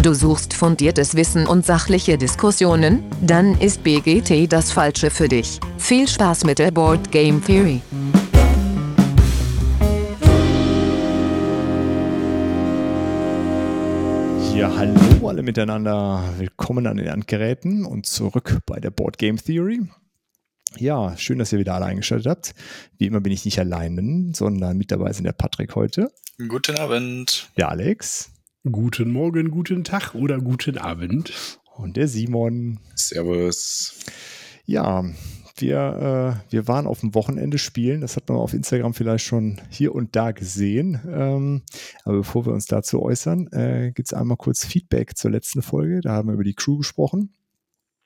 Du suchst fundiertes Wissen und sachliche Diskussionen? Dann ist BGT das Falsche für dich. Viel Spaß mit der Board Game Theory. Ja, hallo alle miteinander. Willkommen an den Endgeräten und zurück bei der Board Game Theory. Ja, schön, dass ihr wieder alle eingeschaltet habt. Wie immer bin ich nicht allein, sondern mit dabei sind der Patrick heute. Guten Abend. Der Alex. Guten Morgen, guten Tag oder guten Abend. Und der Simon. Servus. Ja, wir, äh, wir waren auf dem Wochenende spielen. Das hat man auf Instagram vielleicht schon hier und da gesehen. Ähm, aber bevor wir uns dazu äußern, äh, gibt es einmal kurz Feedback zur letzten Folge. Da haben wir über die Crew gesprochen.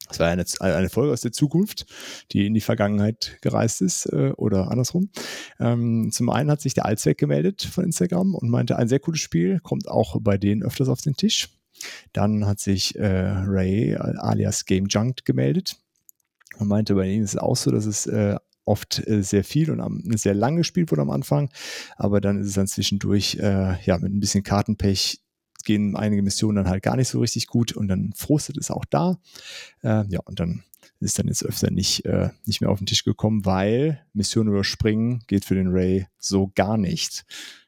Das war eine, eine Folge aus der Zukunft, die in die Vergangenheit gereist ist äh, oder andersrum. Ähm, zum einen hat sich der Allzweck gemeldet von Instagram und meinte, ein sehr cooles Spiel, kommt auch bei denen öfters auf den Tisch. Dann hat sich äh, Ray alias Game Junk gemeldet und meinte, bei ihnen ist es auch so, dass es äh, oft äh, sehr viel und am, sehr lang gespielt wurde am Anfang, aber dann ist es dann zwischendurch äh, ja mit ein bisschen Kartenpech gehen einige Missionen dann halt gar nicht so richtig gut und dann frustet es auch da. Äh, ja, und dann ist dann jetzt öfter nicht, äh, nicht mehr auf den Tisch gekommen, weil Mission überspringen geht für den Ray so gar nicht.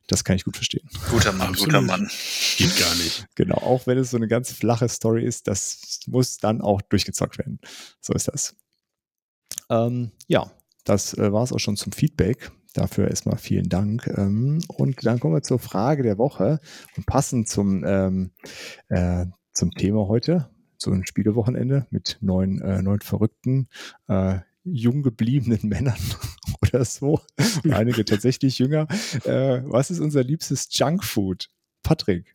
Das kann ich gut verstehen. Guter Mann, Absolut. guter Mann. Geht gar nicht. Genau, auch wenn es so eine ganz flache Story ist, das muss dann auch durchgezockt werden. So ist das. Ähm, ja, das äh, war es auch schon zum Feedback. Dafür erstmal vielen Dank. Ähm, und dann kommen wir zur Frage der Woche und passend zum, ähm, äh, zum Thema heute, so ein Spielewochenende mit neun, äh, neun verrückten, äh, jung gebliebenen Männern oder so. Einige tatsächlich jünger. Äh, was ist unser liebstes Junkfood? Patrick,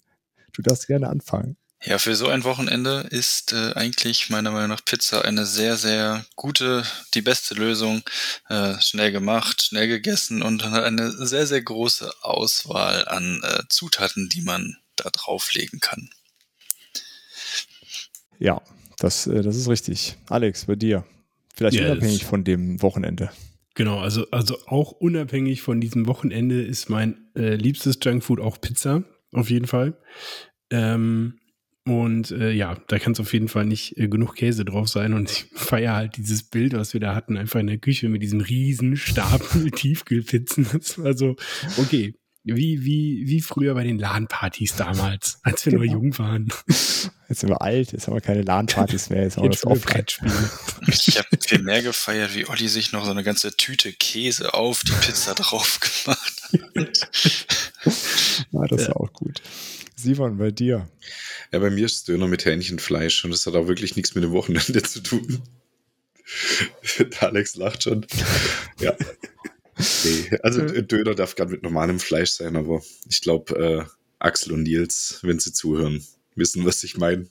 du darfst gerne anfangen. Ja, für so ein Wochenende ist äh, eigentlich meiner Meinung nach Pizza eine sehr, sehr gute, die beste Lösung. Äh, schnell gemacht, schnell gegessen und dann eine sehr, sehr große Auswahl an äh, Zutaten, die man da drauflegen kann. Ja, das, äh, das ist richtig. Alex, bei dir. Vielleicht yes. unabhängig von dem Wochenende. Genau, also, also auch unabhängig von diesem Wochenende ist mein äh, liebstes Junkfood auch Pizza, auf jeden Fall. Ähm, und äh, ja, da kann es auf jeden Fall nicht äh, genug Käse drauf sein. Und ich feiere halt dieses Bild, was wir da hatten, einfach in der Küche mit diesem riesen Stapel Tiefkühlpizzen. Das war so, okay, wie, wie, wie früher bei den LAN-Partys damals, als wir genau. nur jung waren. Jetzt sind wir alt, jetzt haben wir keine LAN-Partys mehr, jetzt haben wir das Offline-Spiel. Ich habe viel mehr gefeiert, wie Olli sich noch so eine ganze Tüte Käse auf die Pizza drauf gemacht hat. ja, das ist auch gut. Simon, bei dir? Ja, bei mir ist Döner mit Hähnchenfleisch und das hat auch wirklich nichts mit dem Wochenende zu tun. Alex lacht schon. Ja. Nee, also Döner darf gerade mit normalem Fleisch sein, aber ich glaube, äh, Axel und Nils, wenn sie zuhören, wissen, was ich meine.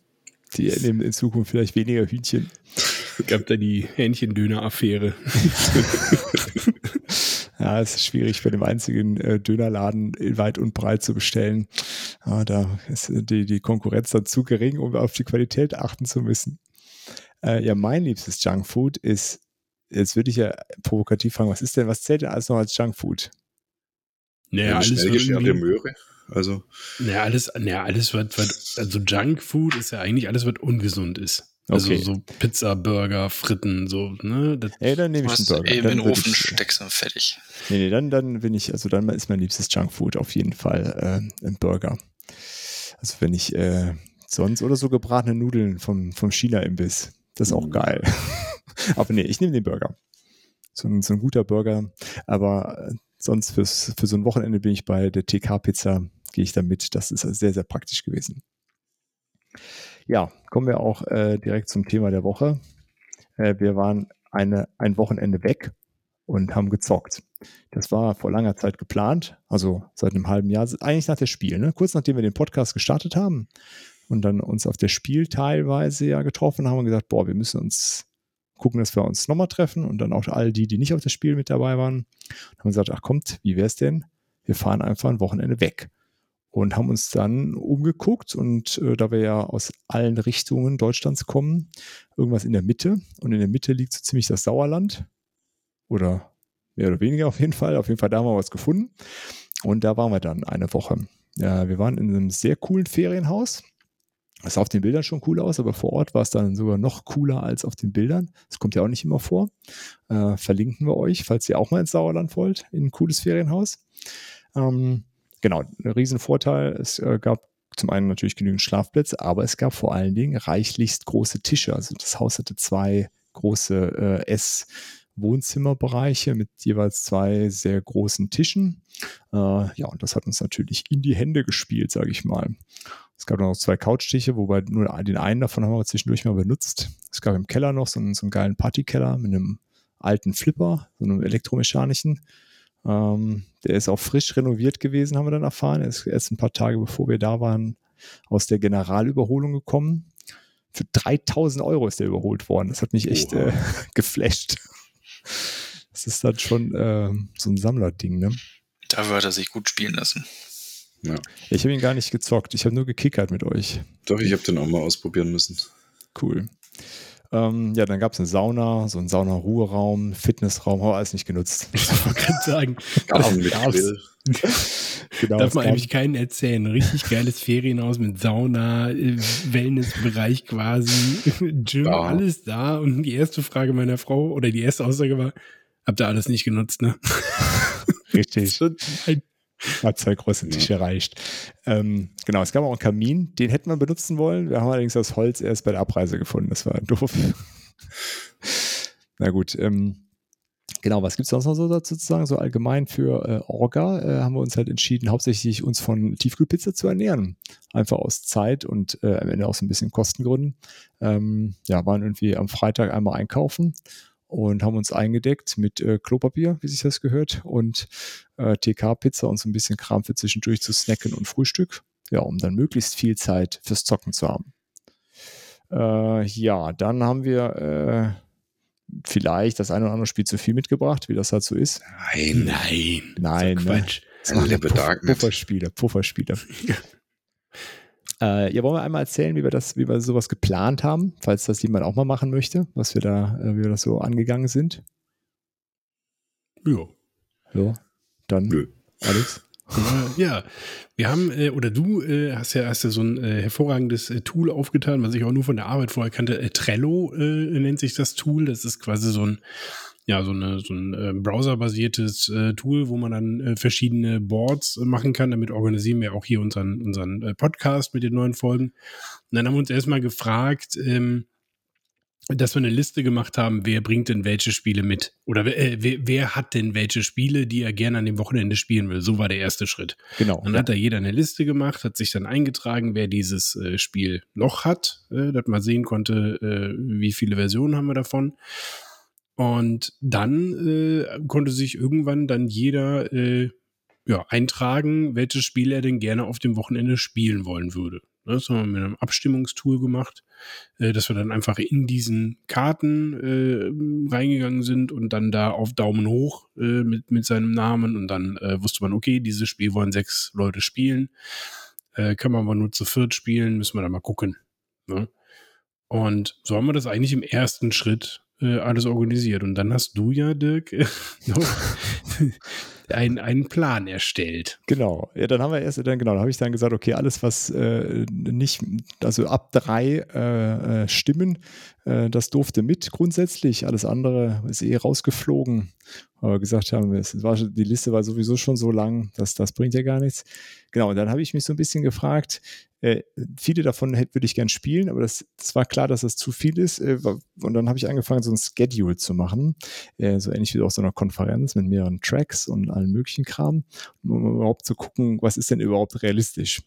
Die nehmen in Zukunft vielleicht weniger Hühnchen. Gab da die Hähnchendöner-Affäre. Ja, es ist schwierig bei dem einzigen äh, Dönerladen weit und breit zu bestellen. Ja, da ist die, die Konkurrenz dann zu gering, um auf die Qualität achten zu müssen. Äh, ja, mein liebstes Junkfood ist, jetzt würde ich ja provokativ fragen, was ist denn, was zählt denn alles noch als Junkfood? Naja, alles irgendwie, Möhre. Also. Naja, alles, naja, alles, was, was, also Junkfood ist ja eigentlich alles, was ungesund ist. Also okay. so Pizza, Burger, Fritten, so, ne? Das Ey, dann nehme ich einen Burger. Eben in den Ofen ich, steckst und fertig. Nee, nee, dann, dann bin ich, also dann ist mein liebstes Junkfood auf jeden Fall äh, ein Burger. Also wenn ich äh, sonst oder so gebratene Nudeln vom, vom China-Imbiss. Das ist auch mhm. geil. Aber nee, ich nehme den Burger. So ein, so ein guter Burger. Aber äh, sonst fürs, für so ein Wochenende bin ich bei der TK-Pizza, gehe ich da mit. Das ist sehr, sehr praktisch gewesen. Ja, kommen wir auch äh, direkt zum Thema der Woche. Äh, wir waren eine, ein Wochenende weg und haben gezockt. Das war vor langer Zeit geplant, also seit einem halben Jahr, eigentlich nach der Spiel, ne? kurz nachdem wir den Podcast gestartet haben und dann uns auf der Spiel teilweise ja getroffen haben und gesagt, boah, wir müssen uns gucken, dass wir uns nochmal treffen und dann auch all die, die nicht auf das Spiel mit dabei waren, haben gesagt, ach kommt, wie wäre es denn? Wir fahren einfach ein Wochenende weg und haben uns dann umgeguckt und äh, da wir ja aus allen Richtungen Deutschlands kommen, irgendwas in der Mitte und in der Mitte liegt so ziemlich das Sauerland oder mehr oder weniger auf jeden Fall. Auf jeden Fall da haben wir was gefunden und da waren wir dann eine Woche. Ja, wir waren in einem sehr coolen Ferienhaus Das sah auf den Bildern schon cool aus, aber vor Ort war es dann sogar noch cooler als auf den Bildern. Das kommt ja auch nicht immer vor. Äh, verlinken wir euch, falls ihr auch mal ins Sauerland wollt, in ein cooles Ferienhaus. Ähm, genau, ein Riesenvorteil. Es äh, gab zum einen natürlich genügend Schlafplätze, aber es gab vor allen Dingen reichlichst große Tische. Also das Haus hatte zwei große äh, Ess- Wohnzimmerbereiche mit jeweils zwei sehr großen Tischen. Äh, ja, und das hat uns natürlich in die Hände gespielt, sage ich mal. Es gab noch zwei Couchtische, wobei nur den einen davon haben wir zwischendurch mal benutzt. Es gab im Keller noch so einen, so einen geilen Partykeller mit einem alten Flipper, so einem elektromechanischen. Ähm, der ist auch frisch renoviert gewesen, haben wir dann erfahren. Er ist erst ein paar Tage bevor wir da waren aus der Generalüberholung gekommen. Für 3000 Euro ist der überholt worden. Das hat mich echt äh, geflasht. Das ist dann schon äh, so ein Sammlerding, ne? Dafür hat er sich gut spielen lassen. Ja. Ich habe ihn gar nicht gezockt. Ich habe nur gekickert mit euch. Doch, ich habe den auch mal ausprobieren müssen. Cool. Ähm, ja, dann gab es eine Sauna, so einen Sauna-Ruheraum, Fitnessraum, haben wir alles nicht genutzt. Ich wollte gerade sagen, gab's. Grill. genau, darf man gab- eigentlich keinen erzählen. Ein richtig geiles Ferienhaus mit Sauna, äh, Wellnessbereich quasi, Gym, Ja. alles da. Und die erste Frage meiner Frau oder die erste Aussage war, habt ihr alles nicht genutzt, ne? richtig. So, nein. Hat zwei große Tische erreicht. Ähm, genau, es gab auch einen Kamin, den hätten wir benutzen wollen. Wir haben allerdings das Holz erst bei der Abreise gefunden. Das war doof. Na gut, ähm, genau, was gibt es sonst noch so dazu zu sagen? So allgemein für äh, Orga äh, haben wir uns halt entschieden, hauptsächlich uns von Tiefkühlpizza zu ernähren. Einfach aus Zeit und äh, am Ende auch so ein bisschen Kostengründen. Ähm, ja, waren irgendwie am Freitag einmal einkaufen und haben uns eingedeckt mit äh, Klopapier, wie sich das gehört, und äh, TK-Pizza und so ein bisschen Kram für zwischendurch zu snacken und Frühstück. Ja, um dann möglichst viel Zeit fürs Zocken zu haben. Äh, ja, dann haben wir äh, vielleicht das eine oder andere Spiel zu viel mitgebracht, wie das halt so ist. Nein. Nein. Nein, so ne? Quatsch. Das machen Liebe Puff- Darknet. Pufferspiele, Pufferspiele. Äh, ja, wollen wir einmal erzählen, wie wir das, wie wir sowas geplant haben, falls das jemand auch mal machen möchte, was wir da, äh, wie wir das so angegangen sind. Ja. Ja, dann Nö. Alex. Äh, ja, wir haben, äh, oder du äh, hast ja hast ja so ein äh, hervorragendes äh, Tool aufgetan, was ich auch nur von der Arbeit vorher kannte. Äh, Trello nennt sich das Tool. Das ist quasi so ein, ja, so, eine, so ein äh, browserbasiertes äh, Tool, wo man dann äh, verschiedene Boards äh, machen kann. Damit organisieren wir auch hier unseren, unseren äh, Podcast mit den neuen Folgen. Und dann haben wir uns erstmal gefragt, ähm, dass wir eine Liste gemacht haben, wer bringt denn welche Spiele mit? Oder äh, wer, wer hat denn welche Spiele, die er gerne an dem Wochenende spielen will? So war der erste Schritt. Genau. Dann hat da jeder eine Liste gemacht, hat sich dann eingetragen, wer dieses Spiel noch hat, dass man sehen konnte, wie viele Versionen haben wir davon. Und dann äh, konnte sich irgendwann dann jeder äh, ja, eintragen, welches Spiel er denn gerne auf dem Wochenende spielen wollen würde. Das haben wir mit einem Abstimmungstool gemacht, äh, dass wir dann einfach in diesen Karten äh, reingegangen sind und dann da auf Daumen hoch äh, mit, mit seinem Namen und dann äh, wusste man, okay, dieses Spiel wollen sechs Leute spielen. Äh, kann man aber nur zu viert spielen, müssen wir da mal gucken. Ne? Und so haben wir das eigentlich im ersten Schritt äh, alles organisiert. Und dann hast du ja, Dirk, noch ein, einen Plan erstellt. Genau. Ja, dann haben wir erst, dann genau, dann habe ich dann gesagt, okay, alles, was äh, nicht, also ab drei äh, äh, Stimmen, äh, das durfte mit grundsätzlich. Alles andere ist eh rausgeflogen. Aber gesagt haben, es war, die Liste war sowieso schon so lang, dass das bringt ja gar nichts. Genau, und dann habe ich mich so ein bisschen gefragt, äh, viele davon hätte, würde ich gern spielen, aber das, das war klar, dass das zu viel ist. Äh, und dann habe ich angefangen, so ein Schedule zu machen, äh, so ähnlich wie auf so einer Konferenz mit mehreren Tracks und allen möglichen Kram, um überhaupt zu gucken, was ist denn überhaupt realistisch.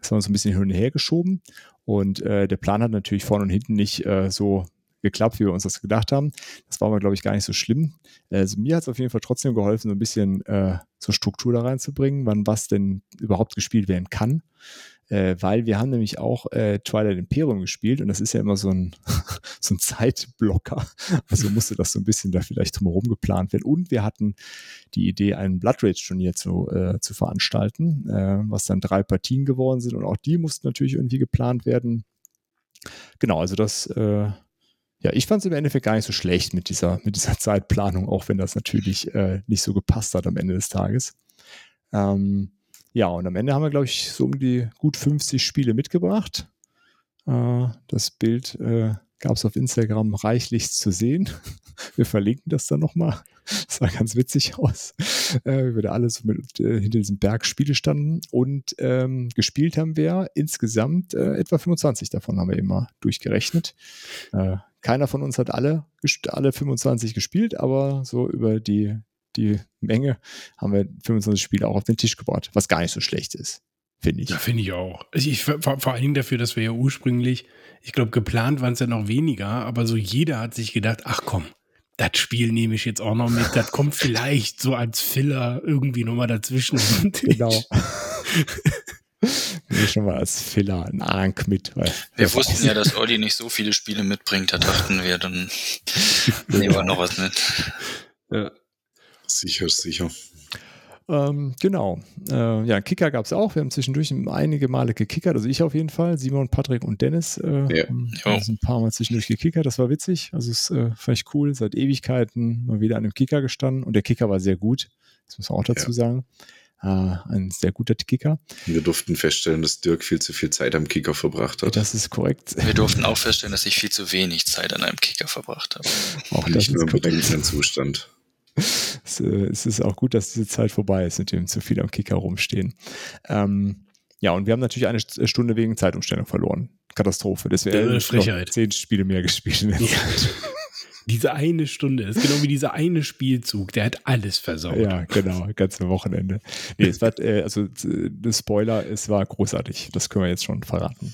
Das haben wir so ein bisschen hin und her geschoben und äh, der Plan hat natürlich vorne und hinten nicht äh, so geklappt, wie wir uns das gedacht haben. Das war aber, glaube ich, gar nicht so schlimm. Also mir hat es auf jeden Fall trotzdem geholfen, so ein bisschen äh, so Struktur da reinzubringen, wann was denn überhaupt gespielt werden kann. Äh, weil wir haben nämlich auch äh, Twilight Imperium gespielt und das ist ja immer so ein, so ein Zeitblocker. Also musste das so ein bisschen da vielleicht drumherum geplant werden. Und wir hatten die Idee, ein Blood Rage-Turnier zu, äh, zu veranstalten, äh, was dann drei Partien geworden sind und auch die mussten natürlich irgendwie geplant werden. Genau, also das äh, ja, ich fand es im Endeffekt gar nicht so schlecht mit dieser, mit dieser Zeitplanung, auch wenn das natürlich äh, nicht so gepasst hat am Ende des Tages. Ähm, ja, und am Ende haben wir, glaube ich, so um die gut 50 Spiele mitgebracht. Äh, das Bild äh, gab es auf Instagram reichlich zu sehen. Wir verlinken das dann nochmal. Das sah ganz witzig aus, äh, wie wir da alle so mit, äh, hinter diesem Berg Spiele standen. Und ähm, gespielt haben wir insgesamt äh, etwa 25 davon, haben wir immer durchgerechnet. Äh, keiner von uns hat alle, alle 25 gespielt, aber so über die, die Menge haben wir 25 Spiele auch auf den Tisch gebracht, was gar nicht so schlecht ist finde ich. Ja, finde ich auch. Also ich, vor, vor allen Dingen dafür, dass wir ja ursprünglich, ich glaube, geplant waren es ja noch weniger, aber so jeder hat sich gedacht, ach komm, das Spiel nehme ich jetzt auch noch mit. Das kommt vielleicht so als Filler irgendwie nochmal dazwischen. genau. Nehme schon mal als Filler ein Ank mit. wir wussten ja, dass Olli nicht so viele Spiele mitbringt. Da dachten wir, dann nehmen wir noch was mit. Ja. Sicher, sicher. Ähm, genau. Äh, ja, Kicker gab es auch. Wir haben zwischendurch einige Male gekickert. Also ich auf jeden Fall. Simon, Patrick und Dennis äh, ja. haben also ein paar Mal zwischendurch gekickert. Das war witzig. Also es äh, fand ich cool. Seit Ewigkeiten mal wieder an einem Kicker gestanden. Und der Kicker war sehr gut. Das muss man auch dazu ja. sagen. Uh, ein sehr guter Kicker. Wir durften feststellen, dass Dirk viel zu viel Zeit am Kicker verbracht hat. Das ist korrekt. Wir durften auch feststellen, dass ich viel zu wenig Zeit an einem Kicker verbracht habe. Auch nicht nur im Zustand. Es, äh, es, ist auch gut, dass diese Zeit vorbei ist, mit dem zu viel am Kicker rumstehen. Ähm, ja, und wir haben natürlich eine Stunde wegen Zeitumstellung verloren. Katastrophe. Das wäre zehn Spiele mehr gespielt in der Zeit. Diese eine Stunde, ist genau wie dieser eine Spielzug, der hat alles versaut. Ja, genau, ganze Wochenende. Nee, es war, äh, also, das Spoiler, es war großartig. Das können wir jetzt schon verraten.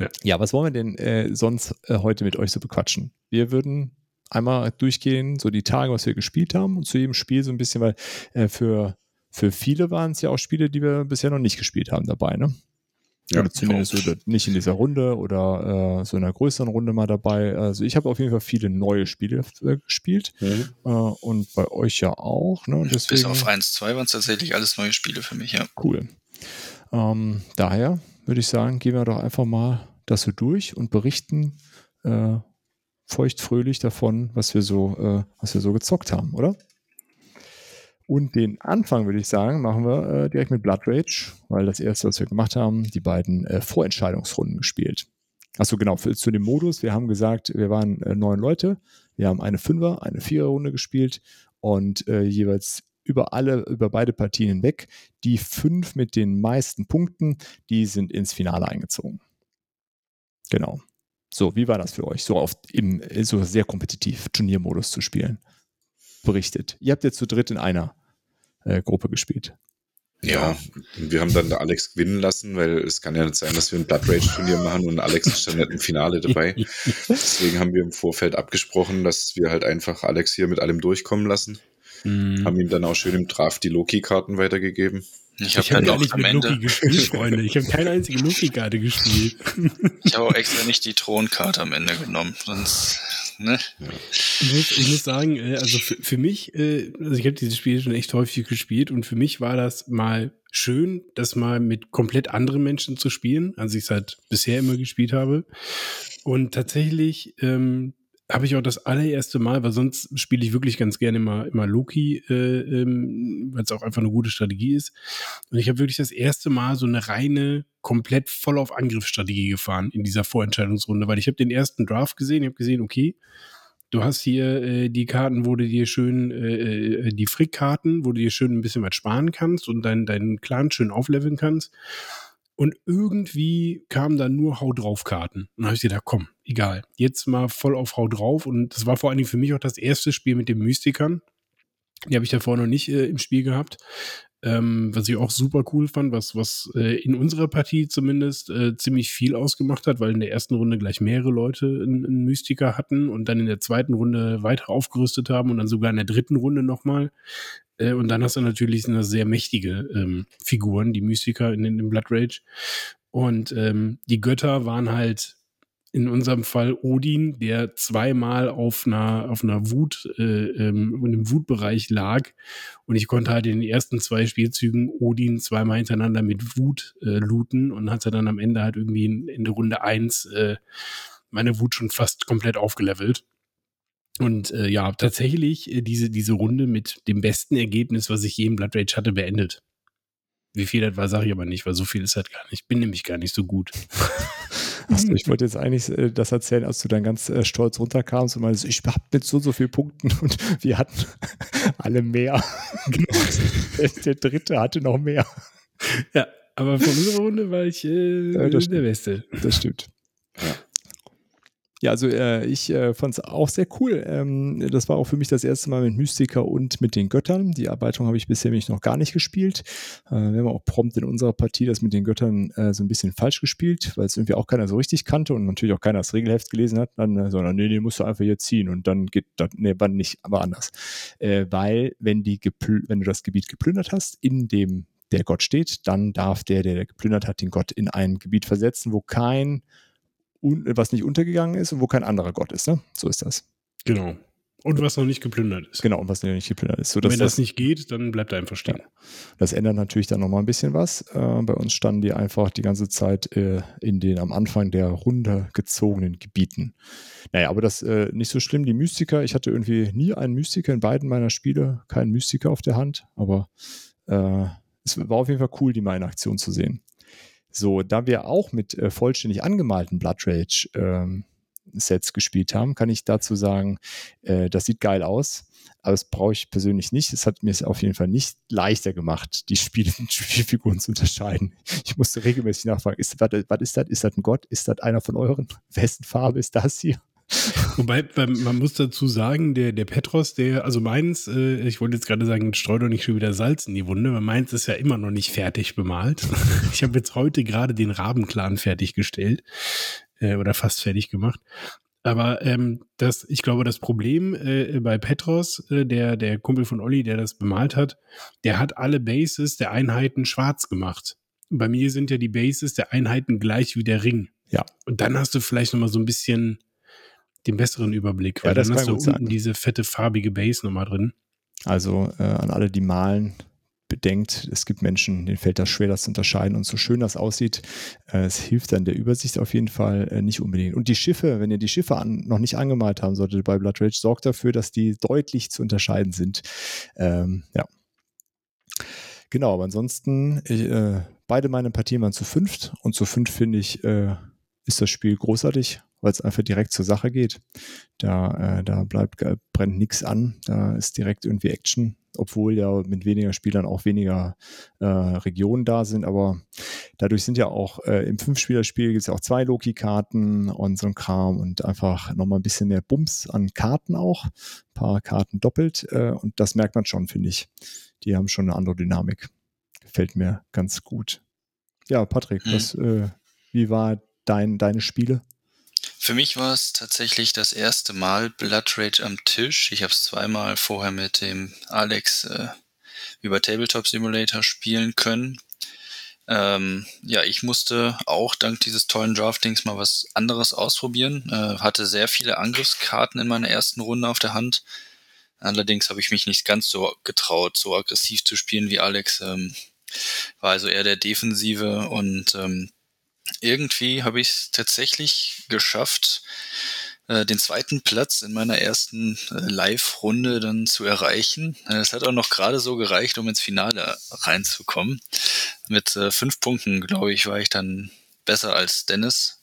Ja, ja was wollen wir denn äh, sonst äh, heute mit euch so bequatschen? Wir würden einmal durchgehen, so die Tage, was wir gespielt haben und zu jedem Spiel so ein bisschen, weil äh, für, für viele waren es ja auch Spiele, die wir bisher noch nicht gespielt haben dabei, ne? Ja, oder zumindest so, nicht in dieser Runde oder äh, so in einer größeren Runde mal dabei. Also ich habe auf jeden Fall viele neue Spiele äh, gespielt mhm. äh, und bei euch ja auch. Ne? Deswegen, Bis auf 1, 2 waren es tatsächlich alles neue Spiele für mich, ja. Cool. Ähm, daher würde ich sagen, gehen wir doch einfach mal das so durch und berichten, äh, feuchtfröhlich davon, was wir so, äh, was wir so gezockt haben, oder? Und den Anfang, würde ich sagen, machen wir äh, direkt mit Blood Rage, weil das erste, was wir gemacht haben, die beiden äh, Vorentscheidungsrunden gespielt. Achso, genau, für, zu dem Modus. Wir haben gesagt, wir waren äh, neun Leute. Wir haben eine Fünfer-, eine Vierer-Runde gespielt und äh, jeweils über alle, über beide Partien hinweg. Die fünf mit den meisten Punkten, die sind ins Finale eingezogen. Genau. So, wie war das für euch, so oft im so sehr kompetitiv Turniermodus zu spielen? Berichtet. Ihr habt jetzt zu dritt in einer äh, Gruppe gespielt. Ja, wir haben dann Alex gewinnen lassen, weil es kann ja nicht sein, dass wir ein Blood Rage Turnier machen und Alex ist dann nicht im Finale dabei. Deswegen haben wir im Vorfeld abgesprochen, dass wir halt einfach Alex hier mit allem durchkommen lassen. Mhm. Haben ihm dann auch schön im Draft die Loki-Karten weitergegeben. Ich habe hab gar nicht mit Ende. Loki gespielt, Freunde. Ich habe keine einzige Loki-Karte gespielt. Ich habe auch extra nicht die Thronkarte am Ende genommen, sonst, ne? Ich muss, ich muss sagen, äh, also für, für mich, äh, also ich habe dieses Spiel schon echt häufig gespielt und für mich war das mal schön, das mal mit komplett anderen Menschen zu spielen, als ich es halt bisher immer gespielt habe. Und tatsächlich ähm, habe ich auch das allererste Mal, weil sonst spiele ich wirklich ganz gerne immer, immer Loki, äh, ähm, weil es auch einfach eine gute Strategie ist. Und ich habe wirklich das erste Mal so eine reine, komplett voll auf Angriffsstrategie gefahren in dieser Vorentscheidungsrunde, weil ich habe den ersten Draft gesehen, ich habe gesehen, okay, du hast hier äh, die Karten, wo du dir schön, äh, äh die Frick-Karten, wo du dir schön ein bisschen was sparen kannst und deinen deinen Clan schön aufleveln kannst. Und irgendwie kamen dann nur Hau drauf Karten. Und dann habe ich gedacht, komm, egal, jetzt mal voll auf Hau drauf. Und das war vor allen Dingen für mich auch das erste Spiel mit den Mystikern. Die habe ich davor noch nicht äh, im Spiel gehabt. Ähm, was ich auch super cool fand, was, was äh, in unserer Partie zumindest äh, ziemlich viel ausgemacht hat, weil in der ersten Runde gleich mehrere Leute einen Mystiker hatten und dann in der zweiten Runde weiter aufgerüstet haben und dann sogar in der dritten Runde nochmal. Äh, und dann hast du natürlich eine sehr mächtige ähm, Figuren, die Mystiker in, in Blood Rage. Und ähm, die Götter waren halt in unserem Fall Odin, der zweimal auf einer, auf einer Wut, äh, ähm, in einem Wutbereich lag. Und ich konnte halt in den ersten zwei Spielzügen Odin zweimal hintereinander mit Wut äh, looten und hatte dann am Ende halt irgendwie in, in der Runde eins äh, meine Wut schon fast komplett aufgelevelt. Und äh, ja, tatsächlich äh, diese, diese Runde mit dem besten Ergebnis, was ich je im Blood Rage hatte, beendet. Wie viel das war, sage ich aber nicht, weil so viel ist halt gar nicht. Ich bin nämlich gar nicht so gut. Achso, ich wollte jetzt eigentlich äh, das erzählen, als du dann ganz äh, stolz runterkamst und meinst, ich hab mit so so viel Punkten und wir hatten alle mehr. Genau. der, der dritte hatte noch mehr. Ja, aber von unserer Runde war ich äh, ja, der stimmt. Beste. Das stimmt. Ja. Ja, also äh, ich äh, fand es auch sehr cool. Ähm, das war auch für mich das erste Mal mit Mystiker und mit den Göttern. Die Arbeitung habe ich bisher nämlich noch gar nicht gespielt. Äh, wir haben auch prompt in unserer Partie das mit den Göttern äh, so ein bisschen falsch gespielt, weil es irgendwie auch keiner so richtig kannte und natürlich auch keiner das Regelheft gelesen hat, dann, äh, sondern nee, nee, musst du einfach hier ziehen und dann geht das, nee, wann nicht, aber anders. Äh, weil, wenn, die wenn du das Gebiet geplündert hast, in dem der Gott steht, dann darf der, der geplündert hat, den Gott in ein Gebiet versetzen, wo kein was nicht untergegangen ist und wo kein anderer Gott ist. Ne? So ist das. Genau. Und was noch nicht geplündert ist. Genau, und was noch nicht geplündert ist. So, Wenn das, das, nicht geht, dann bleibt er einfach stehen. Ja. Das ändert natürlich dann nochmal ein bisschen was. Äh, bei uns standen die einfach die ganze Zeit äh, in den am Anfang der Runde gezogenen Gebieten. Naja, aber das äh, nicht so schlimm. Die Mystiker, ich hatte irgendwie nie einen Mystiker in beiden meiner Spiele, keinen Mystiker auf der Hand, aber äh, es war auf jeden Fall cool, die mal in Aktion zu sehen. So, da wir auch mit äh, vollständig angemalten Blood Rage ähm, Sets gespielt haben, kann ich dazu sagen, äh, das sieht geil aus, aber das brauche ich persönlich nicht. Es hat mir es auf jeden Fall nicht leichter gemacht, die Spiele Spielfiguren zu unterscheiden. Ich musste regelmäßig nachfragen, ist, was, was ist das? Ist das ein Gott? Ist das einer von euren? Wessen Farbe ist das hier? Wobei, man muss dazu sagen, der, der Petros, der, also meins, äh, ich wollte jetzt gerade sagen, streu doch nicht schon wieder Salz in die Wunde, weil meins ist ja immer noch nicht fertig bemalt. ich habe jetzt heute gerade den Rabenclan fertiggestellt äh, oder fast fertig gemacht. Aber ähm, das, ich glaube, das Problem äh, bei Petros, äh, der, der Kumpel von Olli, der das bemalt hat, der hat alle Bases der Einheiten schwarz gemacht. Bei mir sind ja die Bases der Einheiten gleich wie der Ring. Ja. Und dann hast du vielleicht noch mal so ein bisschen den besseren Überblick, weil ja, dann hast du unten sein. diese fette farbige Base nochmal drin. Also äh, an alle, die malen, bedenkt, es gibt Menschen, denen fällt das schwer, das zu unterscheiden. Und so schön das aussieht, äh, es hilft dann der Übersicht auf jeden Fall äh, nicht unbedingt. Und die Schiffe, wenn ihr die Schiffe an, noch nicht angemalt haben solltet bei Blood Rage, sorgt dafür, dass die deutlich zu unterscheiden sind. Ähm, ja. Genau, aber ansonsten, ich, äh, beide meine Partien waren zu fünft und zu fünf finde ich, äh, ist das Spiel großartig weil es einfach direkt zur Sache geht. Da, äh, da bleibt, brennt nichts an, da ist direkt irgendwie Action, obwohl ja mit weniger Spielern auch weniger äh, Regionen da sind, aber dadurch sind ja auch äh, im Fünf-Spieler-Spiel gibt es ja auch zwei Loki-Karten und so ein Kram und einfach nochmal ein bisschen mehr Bums an Karten auch, ein paar Karten doppelt äh, und das merkt man schon, finde ich. Die haben schon eine andere Dynamik. Gefällt mir ganz gut. Ja, Patrick, mhm. was, äh, wie war dein, deine Spiele? Für mich war es tatsächlich das erste Mal Blood Rage am Tisch. Ich habe es zweimal vorher mit dem Alex äh, über Tabletop Simulator spielen können. Ähm, ja, ich musste auch dank dieses tollen Draftings mal was anderes ausprobieren. Äh, hatte sehr viele Angriffskarten in meiner ersten Runde auf der Hand. Allerdings habe ich mich nicht ganz so getraut, so aggressiv zu spielen wie Alex. Ähm, war also eher der Defensive und ähm, irgendwie habe ich es tatsächlich geschafft, äh, den zweiten Platz in meiner ersten äh, Live-Runde dann zu erreichen. Äh, es hat auch noch gerade so gereicht, um ins Finale reinzukommen. Mit fünf Punkten, glaube ich, war ich dann besser als Dennis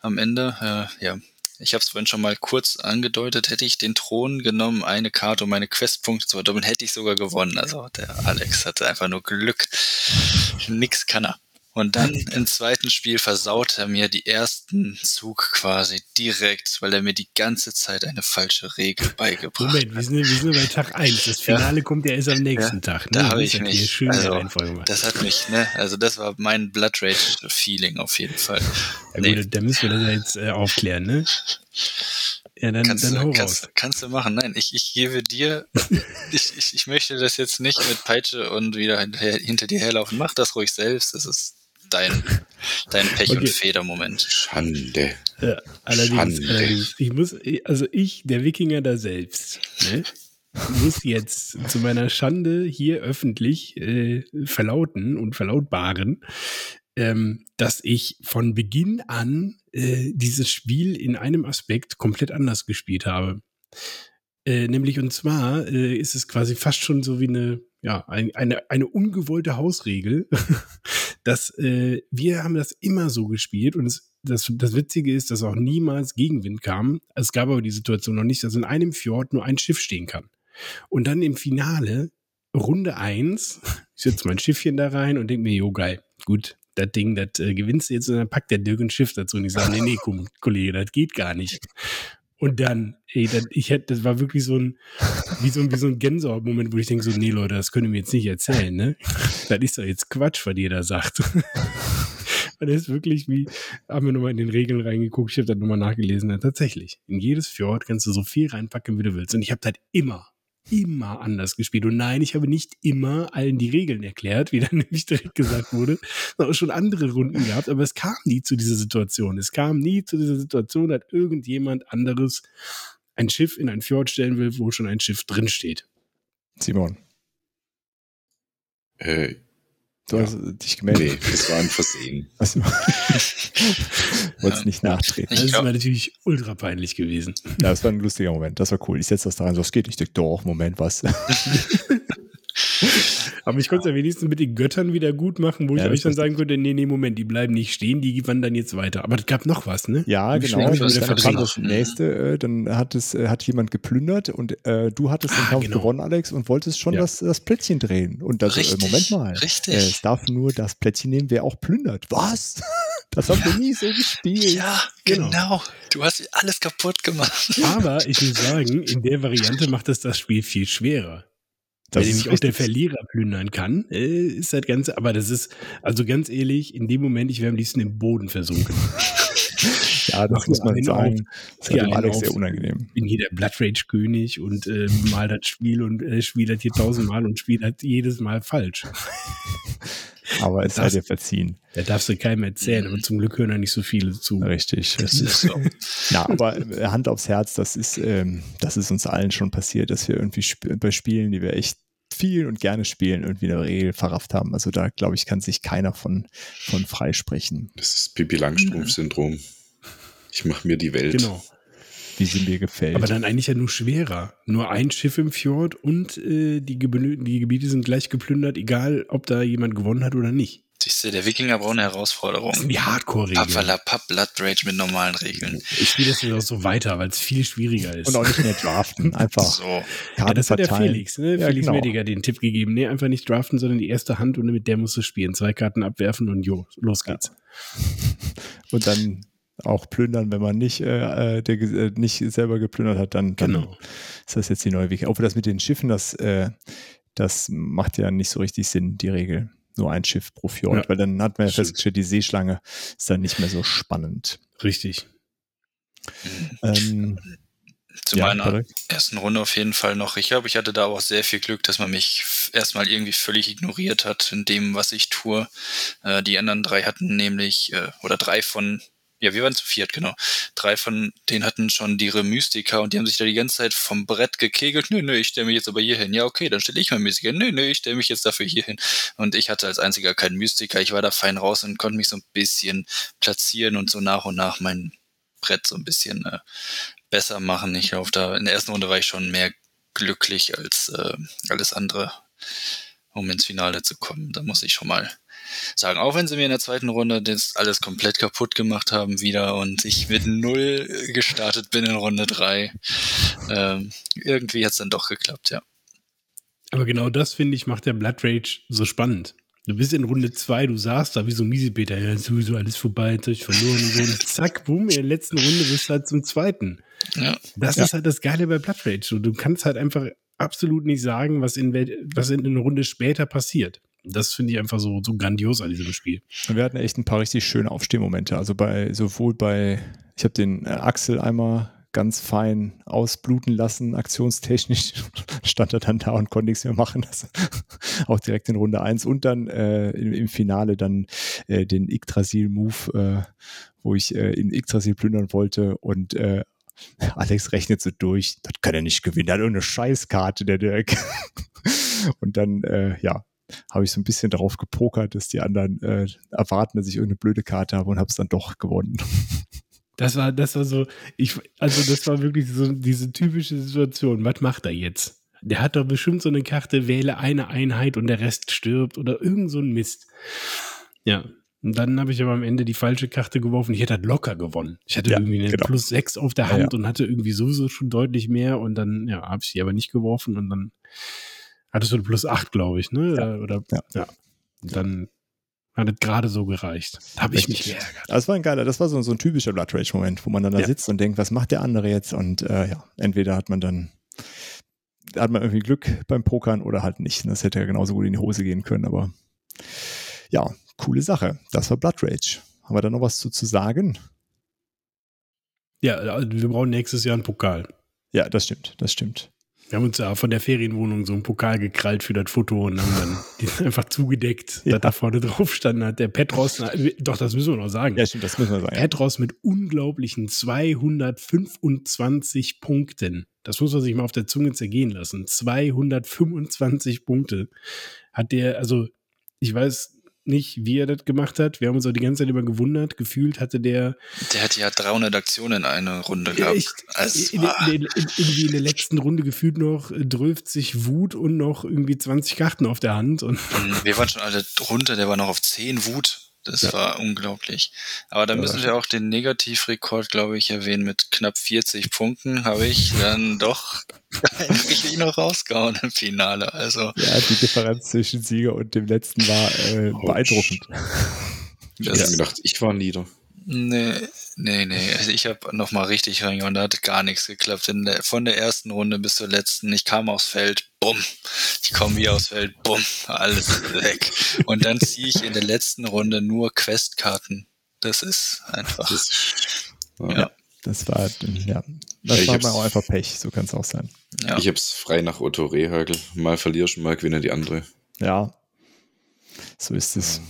am Ende. ja, ich habe es vorhin schon mal kurz angedeutet, hätte ich den Thron genommen, eine Karte und meine Questpunkte zu verdoppeln, hätte ich sogar gewonnen. Also der Alex hatte einfach nur Glück. Nix kann er. Und dann im zweiten Spiel versaut er mir die ersten Zug quasi direkt, weil er mir die ganze Zeit eine falsche Regel beigebracht Moment, hat. Moment, wir sind, bei Tag 1. Das Finale ja. kommt ja erst am nächsten ja, Tag. Ne? Da habe ich mich. Schön also, das hat mich, ne, also das war mein Blood Rage Feeling auf jeden Fall. Ja, nee. gut, da müssen wir das jetzt äh, aufklären, ne? Ja, dann, kannst, dann du, kannst, kannst, du machen. Nein, ich, ich gebe dir, ich, ich, ich möchte das jetzt nicht mit Peitsche und wieder hinter, hinter dir herlaufen. Mach das ruhig selbst. Das ist dein, dein Pech- okay. und Federmoment. Schande. Ja, allerdings, Schande. allerdings, ich muss, also ich, der Wikinger da selbst, ne, muss jetzt zu meiner Schande hier öffentlich äh, verlauten und verlautbaren, ähm, dass ich von Beginn an äh, dieses Spiel in einem Aspekt komplett anders gespielt habe. Äh, nämlich und zwar äh, ist es quasi fast schon so wie eine ja, ein, eine, eine ungewollte Hausregel, dass äh, wir haben das immer so gespielt und es, das, das Witzige ist, dass auch niemals Gegenwind kam. Es gab aber die Situation noch nicht, dass in einem Fjord nur ein Schiff stehen kann. Und dann im Finale, Runde eins, ich setze mein Schiffchen da rein und denke mir, jo geil, gut, das Ding, das äh, gewinnst du jetzt und dann packt der Dirk ein Schiff dazu und ich sage, nee, nee, Kollege, das geht gar nicht. Und dann, ey, dann, ich hätte, das war wirklich so ein, wie so ein, wie so ein Gänsehaut-Moment, wo ich denke so, nee, Leute, das können wir jetzt nicht erzählen, ne? Das ist doch jetzt Quatsch, was ihr da sagt. Und das ist wirklich wie, haben wir nochmal in den Regeln reingeguckt, ich habe das nochmal nachgelesen, ja, tatsächlich. In jedes Fjord kannst du so viel reinpacken, wie du willst. Und ich habe das immer immer anders gespielt. Und nein, ich habe nicht immer allen die Regeln erklärt, wie dann nämlich direkt gesagt wurde, sondern auch schon andere Runden gehabt, aber es kam nie zu dieser Situation. Es kam nie zu dieser Situation, dass irgendjemand anderes ein Schiff in ein Fjord stellen will, wo schon ein Schiff drinsteht. Simon. Äh, Du Ja. hast dich gemeldet. nee, das war ein Versehen. Also, wolltest nicht nachtreten. Das ist glaub- mir natürlich ultra peinlich gewesen. Ja, das war ein lustiger Moment. Das war cool. Ich setze das da rein, so, es geht nicht. Ich denke, doch, Moment, was? Aber ich konnte es ja wenigstens mit den Göttern wieder gut machen, wo Ja, ich euch dann sagen könnte, nee, nee, Moment, die bleiben nicht stehen, die wandern jetzt weiter. Aber es gab noch was, ne? Ja, Wie genau. wieder dann kam das nächste, äh, dann hat es, äh, hat jemand geplündert und äh, du hattest den Ah, Kampf genau. gewonnen, Alex, und wolltest schon Ja. das, das Plättchen drehen. Und das, äh, Richtig, Moment mal. richtig. Äh, es darf nur das Plättchen nehmen, wer auch plündert. Was? Das haben wir nie so gespielt. Ja, Genau. genau. Du hast alles kaputt gemacht. Aber ich muss sagen, in der Variante macht es das Spiel viel schwerer. Das Weil ist nämlich auch der richtig. Verlierer plündern kann, äh, ist das Ganze, aber das ist, also ganz ehrlich, in dem Moment, ich wäre am liebsten im Boden versunken. Ja, das Mach muss man sagen. Das Dir war dem einen Alex auf. sehr unangenehm. bin hier der Blood Rage König und äh, mal das Spiel und äh, spiele das hier tausendmal und spiele das jedes Mal falsch. Aber es sei Das- dir verziehen. Da darfst du keinem erzählen, aber zum Glück hören da nicht so viele zu. Richtig. Das ist so. Ja, aber äh, Hand aufs Herz, das ist, ähm, das ist uns allen schon passiert, dass wir irgendwie sp bei Spielen, die wir echt viel und gerne spielen, irgendwie eine Regel verrafft haben. Also da, glaube ich, kann sich keiner von, von freisprechen. Das ist Pippi Langstrumpf-Syndrom. Ich mache mir die Welt. Genau. Wie sie mir gefällt. Aber dann eigentlich ja nur schwerer. Nur ein Schiff im Fjord und äh, die, die Gebiete sind gleich geplündert, egal ob da jemand gewonnen hat oder nicht. Siehst du, der Wikinger braucht eine Herausforderung. Das sind die Hardcore-Regeln. Papalapap, Blood Rage mit normalen Regeln. Ich spiele das jetzt auch so weiter, weil es viel schwieriger ist. und auch nicht mehr draften. Einfach So. ja, das hat der. Felix, ne? Ja, Felix genau. Mediger den Tipp gegeben. Nee, einfach nicht draften, sondern die erste Hand und mit der musst du spielen. Zwei Karten abwerfen und jo, los geht's. Und dann auch plündern, wenn man nicht, äh, äh, der, äh, nicht selber geplündert hat, dann, dann Genau. ist das jetzt die neue Wiki. Obwohl das mit den Schiffen, das, äh, das macht ja nicht so richtig Sinn, die Regel. Nur ein Schiff pro Fjord, Ja. weil dann hat man ja festgestellt, die Seeschlange ist dann nicht mehr so spannend. Richtig. Ähm, Zu ja, meiner Patrick? ersten Runde auf jeden Fall noch. Ich glaube, ich hatte da auch sehr viel Glück, dass man mich erstmal irgendwie völlig ignoriert hat in dem, was ich tue. Äh, die anderen drei hatten nämlich, äh, oder drei von, ja, wir waren zu viert, genau. Drei von denen hatten schon ihre Mystiker und die haben sich da die ganze Zeit vom Brett gekegelt. Nö, nö, ich stelle mich jetzt aber hier hin. Ja, okay, dann stelle ich mal Mystiker. Nö, nö, ich stelle mich jetzt dafür hier hin. Und ich hatte als einziger keinen Mystiker. Ich war da fein raus und konnte mich so ein bisschen platzieren und so nach und nach mein Brett so ein bisschen äh, besser machen. Ich glaube, da in der ersten Runde war ich schon mehr glücklich als äh, alles andere, um ins Finale zu kommen. Da muss ich schon mal sagen, auch wenn sie mir in der zweiten Runde das alles komplett kaputt gemacht haben wieder und ich mit null gestartet bin in Runde drei. Ähm, irgendwie hat es dann doch geklappt, ja. Aber genau das, finde ich, macht der Blood Rage so spannend. Du bist in Runde zwei, du saßt da wie so ein Miesepeter, ja, sowieso alles vorbei, jetzt hab ich verloren und so. Und zack, boom, in der letzten Runde bist du halt zum zweiten. ja. Das Ja. ist halt das Geile bei Blood Rage. Und du kannst halt einfach absolut nicht sagen, was in, wel- was in einer Runde später passiert. Das finde ich einfach so, so grandios an diesem Spiel. Und wir hatten echt ein paar richtig schöne Aufstehmomente. Also bei sowohl bei, ich habe den äh, Axel einmal ganz fein ausbluten lassen, aktionstechnisch stand er dann da und konnte nichts mehr machen. Das, auch direkt in Runde 1 und dann äh, im, im Finale dann äh, den Yggdrasil-Move, äh, wo ich äh, in Yggdrasil plündern wollte und äh, Alex rechnet so durch, das kann er nicht gewinnen, der hat irgendeine Scheißkarte, der Dirk. und dann, äh, ja, habe ich so ein bisschen darauf gepokert, dass die anderen äh, erwarten, dass ich irgendeine blöde Karte habe und habe es dann doch gewonnen. Das war, das war so, ich, also das war wirklich so diese typische Situation. Was macht er jetzt? Der hat doch bestimmt so eine Karte, wähle eine Einheit und der Rest stirbt oder irgend so ein Mist. Ja. Und dann habe ich aber am Ende die falsche Karte geworfen. Ich hätte halt locker gewonnen. Ich hatte Ja, irgendwie eine genau. plus sechs auf der Ja, Hand ja. und hatte irgendwie sowieso schon deutlich mehr. Und dann, ja, habe ich die aber nicht geworfen und dann hattest du eine plus acht, glaube ich, ne? Oder, oder Ja. ja. Und dann hat es gerade so gereicht. Da habe ich mich geärgert. Es war ein geiler, das war so, so ein typischer Blood Rage-Moment, wo man dann da Ja. sitzt und denkt, was macht der andere jetzt? Und äh, ja, entweder hat man dann hat man irgendwie Glück beim Pokern oder halt nicht. Das hätte ja genauso gut in die Hose gehen können, aber ja, coole Sache. Das war Blood Rage. Haben wir da noch was zu, zu sagen? Ja, also wir brauchen nächstes Jahr einen Pokal. Ja, das stimmt, das stimmt. Wir haben uns ja von der Ferienwohnung so einen Pokal gekrallt für das Foto und haben dann die einfach zugedeckt, Ja. dass da vorne drauf stand hat. Der Petros, na, doch, das müssen wir noch sagen. Ja, stimmt, das müssen wir sagen. Petros mit unglaublichen 225 Punkten. Das muss man sich mal auf der Zunge zergehen lassen. 225 Punkte hat der, also ich weiß nicht, wie er das gemacht hat. Wir haben uns auch die ganze Zeit über gewundert. Gefühlt hatte der Der hat ja 300 Aktionen in einer Runde gehabt. echt, Also, in, in, in, irgendwie in der letzten Runde gefühlt noch äh, 12 Wut und noch irgendwie 20 Karten auf der Hand. Und mh, wir waren schon alle runter, der war noch auf 10 Wut. Das Ja. war unglaublich. Aber da Ja, müssen wir auch den Negativrekord, glaube ich, erwähnen. Mit knapp 40 Punkten habe ich dann doch eigentlich noch rausgehauen im Finale. Also, Ja, die Differenz zwischen Sieger und dem letzten war äh, beeindruckend. Ich das, habe gedacht, ich war nieder. Nee, nee, nee. Also ich habe noch mal richtig reingehauen, da hat gar nichts geklappt. In der, von der ersten Runde bis zur letzten, ich kam aufs Feld, bumm. Ich komme wieder aufs Feld, bumm, alles weg. Und dann ziehe ich in der letzten Runde nur Questkarten. Das ist einfach. Das, ja. Ja. Das war, ja, Ja, das ich war mal auch einfach Pech, so kann es auch sein. Ja. Ich hab's frei nach Otto Rehagel. Mal verlierst, mal gewinne die andere. Ja, so ist es.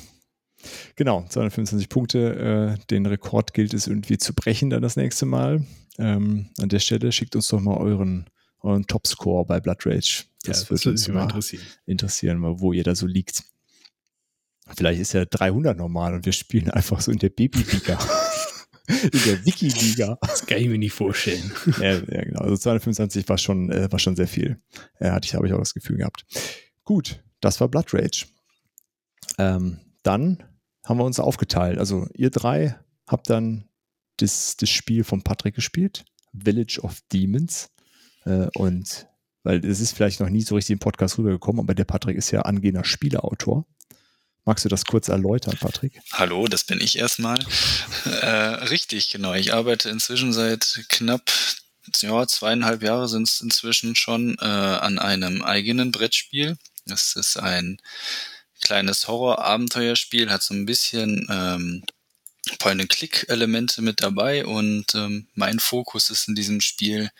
Genau, 225 Punkte. Äh, den Rekord gilt es irgendwie zu brechen dann das nächste Mal. Ähm, an der Stelle schickt uns doch mal euren, euren Topscore bei Blood Rage. Das ja, würde uns mich mal interessieren. interessieren, wo ihr da so liegt. Vielleicht ist ja 300 normal und wir spielen einfach so in der Baby-Liga. in der Wiki-Liga. Das kann ich mir nicht vorstellen. ja, ja, genau. Also 225 war schon, äh, war schon sehr viel. Äh, hatte ich, habe ich auch das Gefühl gehabt. Gut, das war Blood Rage. Ähm, dann haben wir uns aufgeteilt. Also ihr drei habt dann das, das Spiel von Patrick gespielt, Village of Demons. Äh, und weil es ist vielleicht noch nie so richtig im Podcast rübergekommen, aber der Patrick ist ja angehender Spieleautor. Magst du das kurz erläutern, Patrick? Hallo, das bin ich erstmal. Äh, richtig, genau. Ich arbeite inzwischen seit knapp ja, zweieinhalb Jahre sind es inzwischen schon äh, an einem eigenen Brettspiel. Das ist ein kleines Horror-Abenteuerspiel, hat so ein bisschen ähm, Point-and-Click-Elemente mit dabei und ähm, mein Fokus ist in diesem Spiel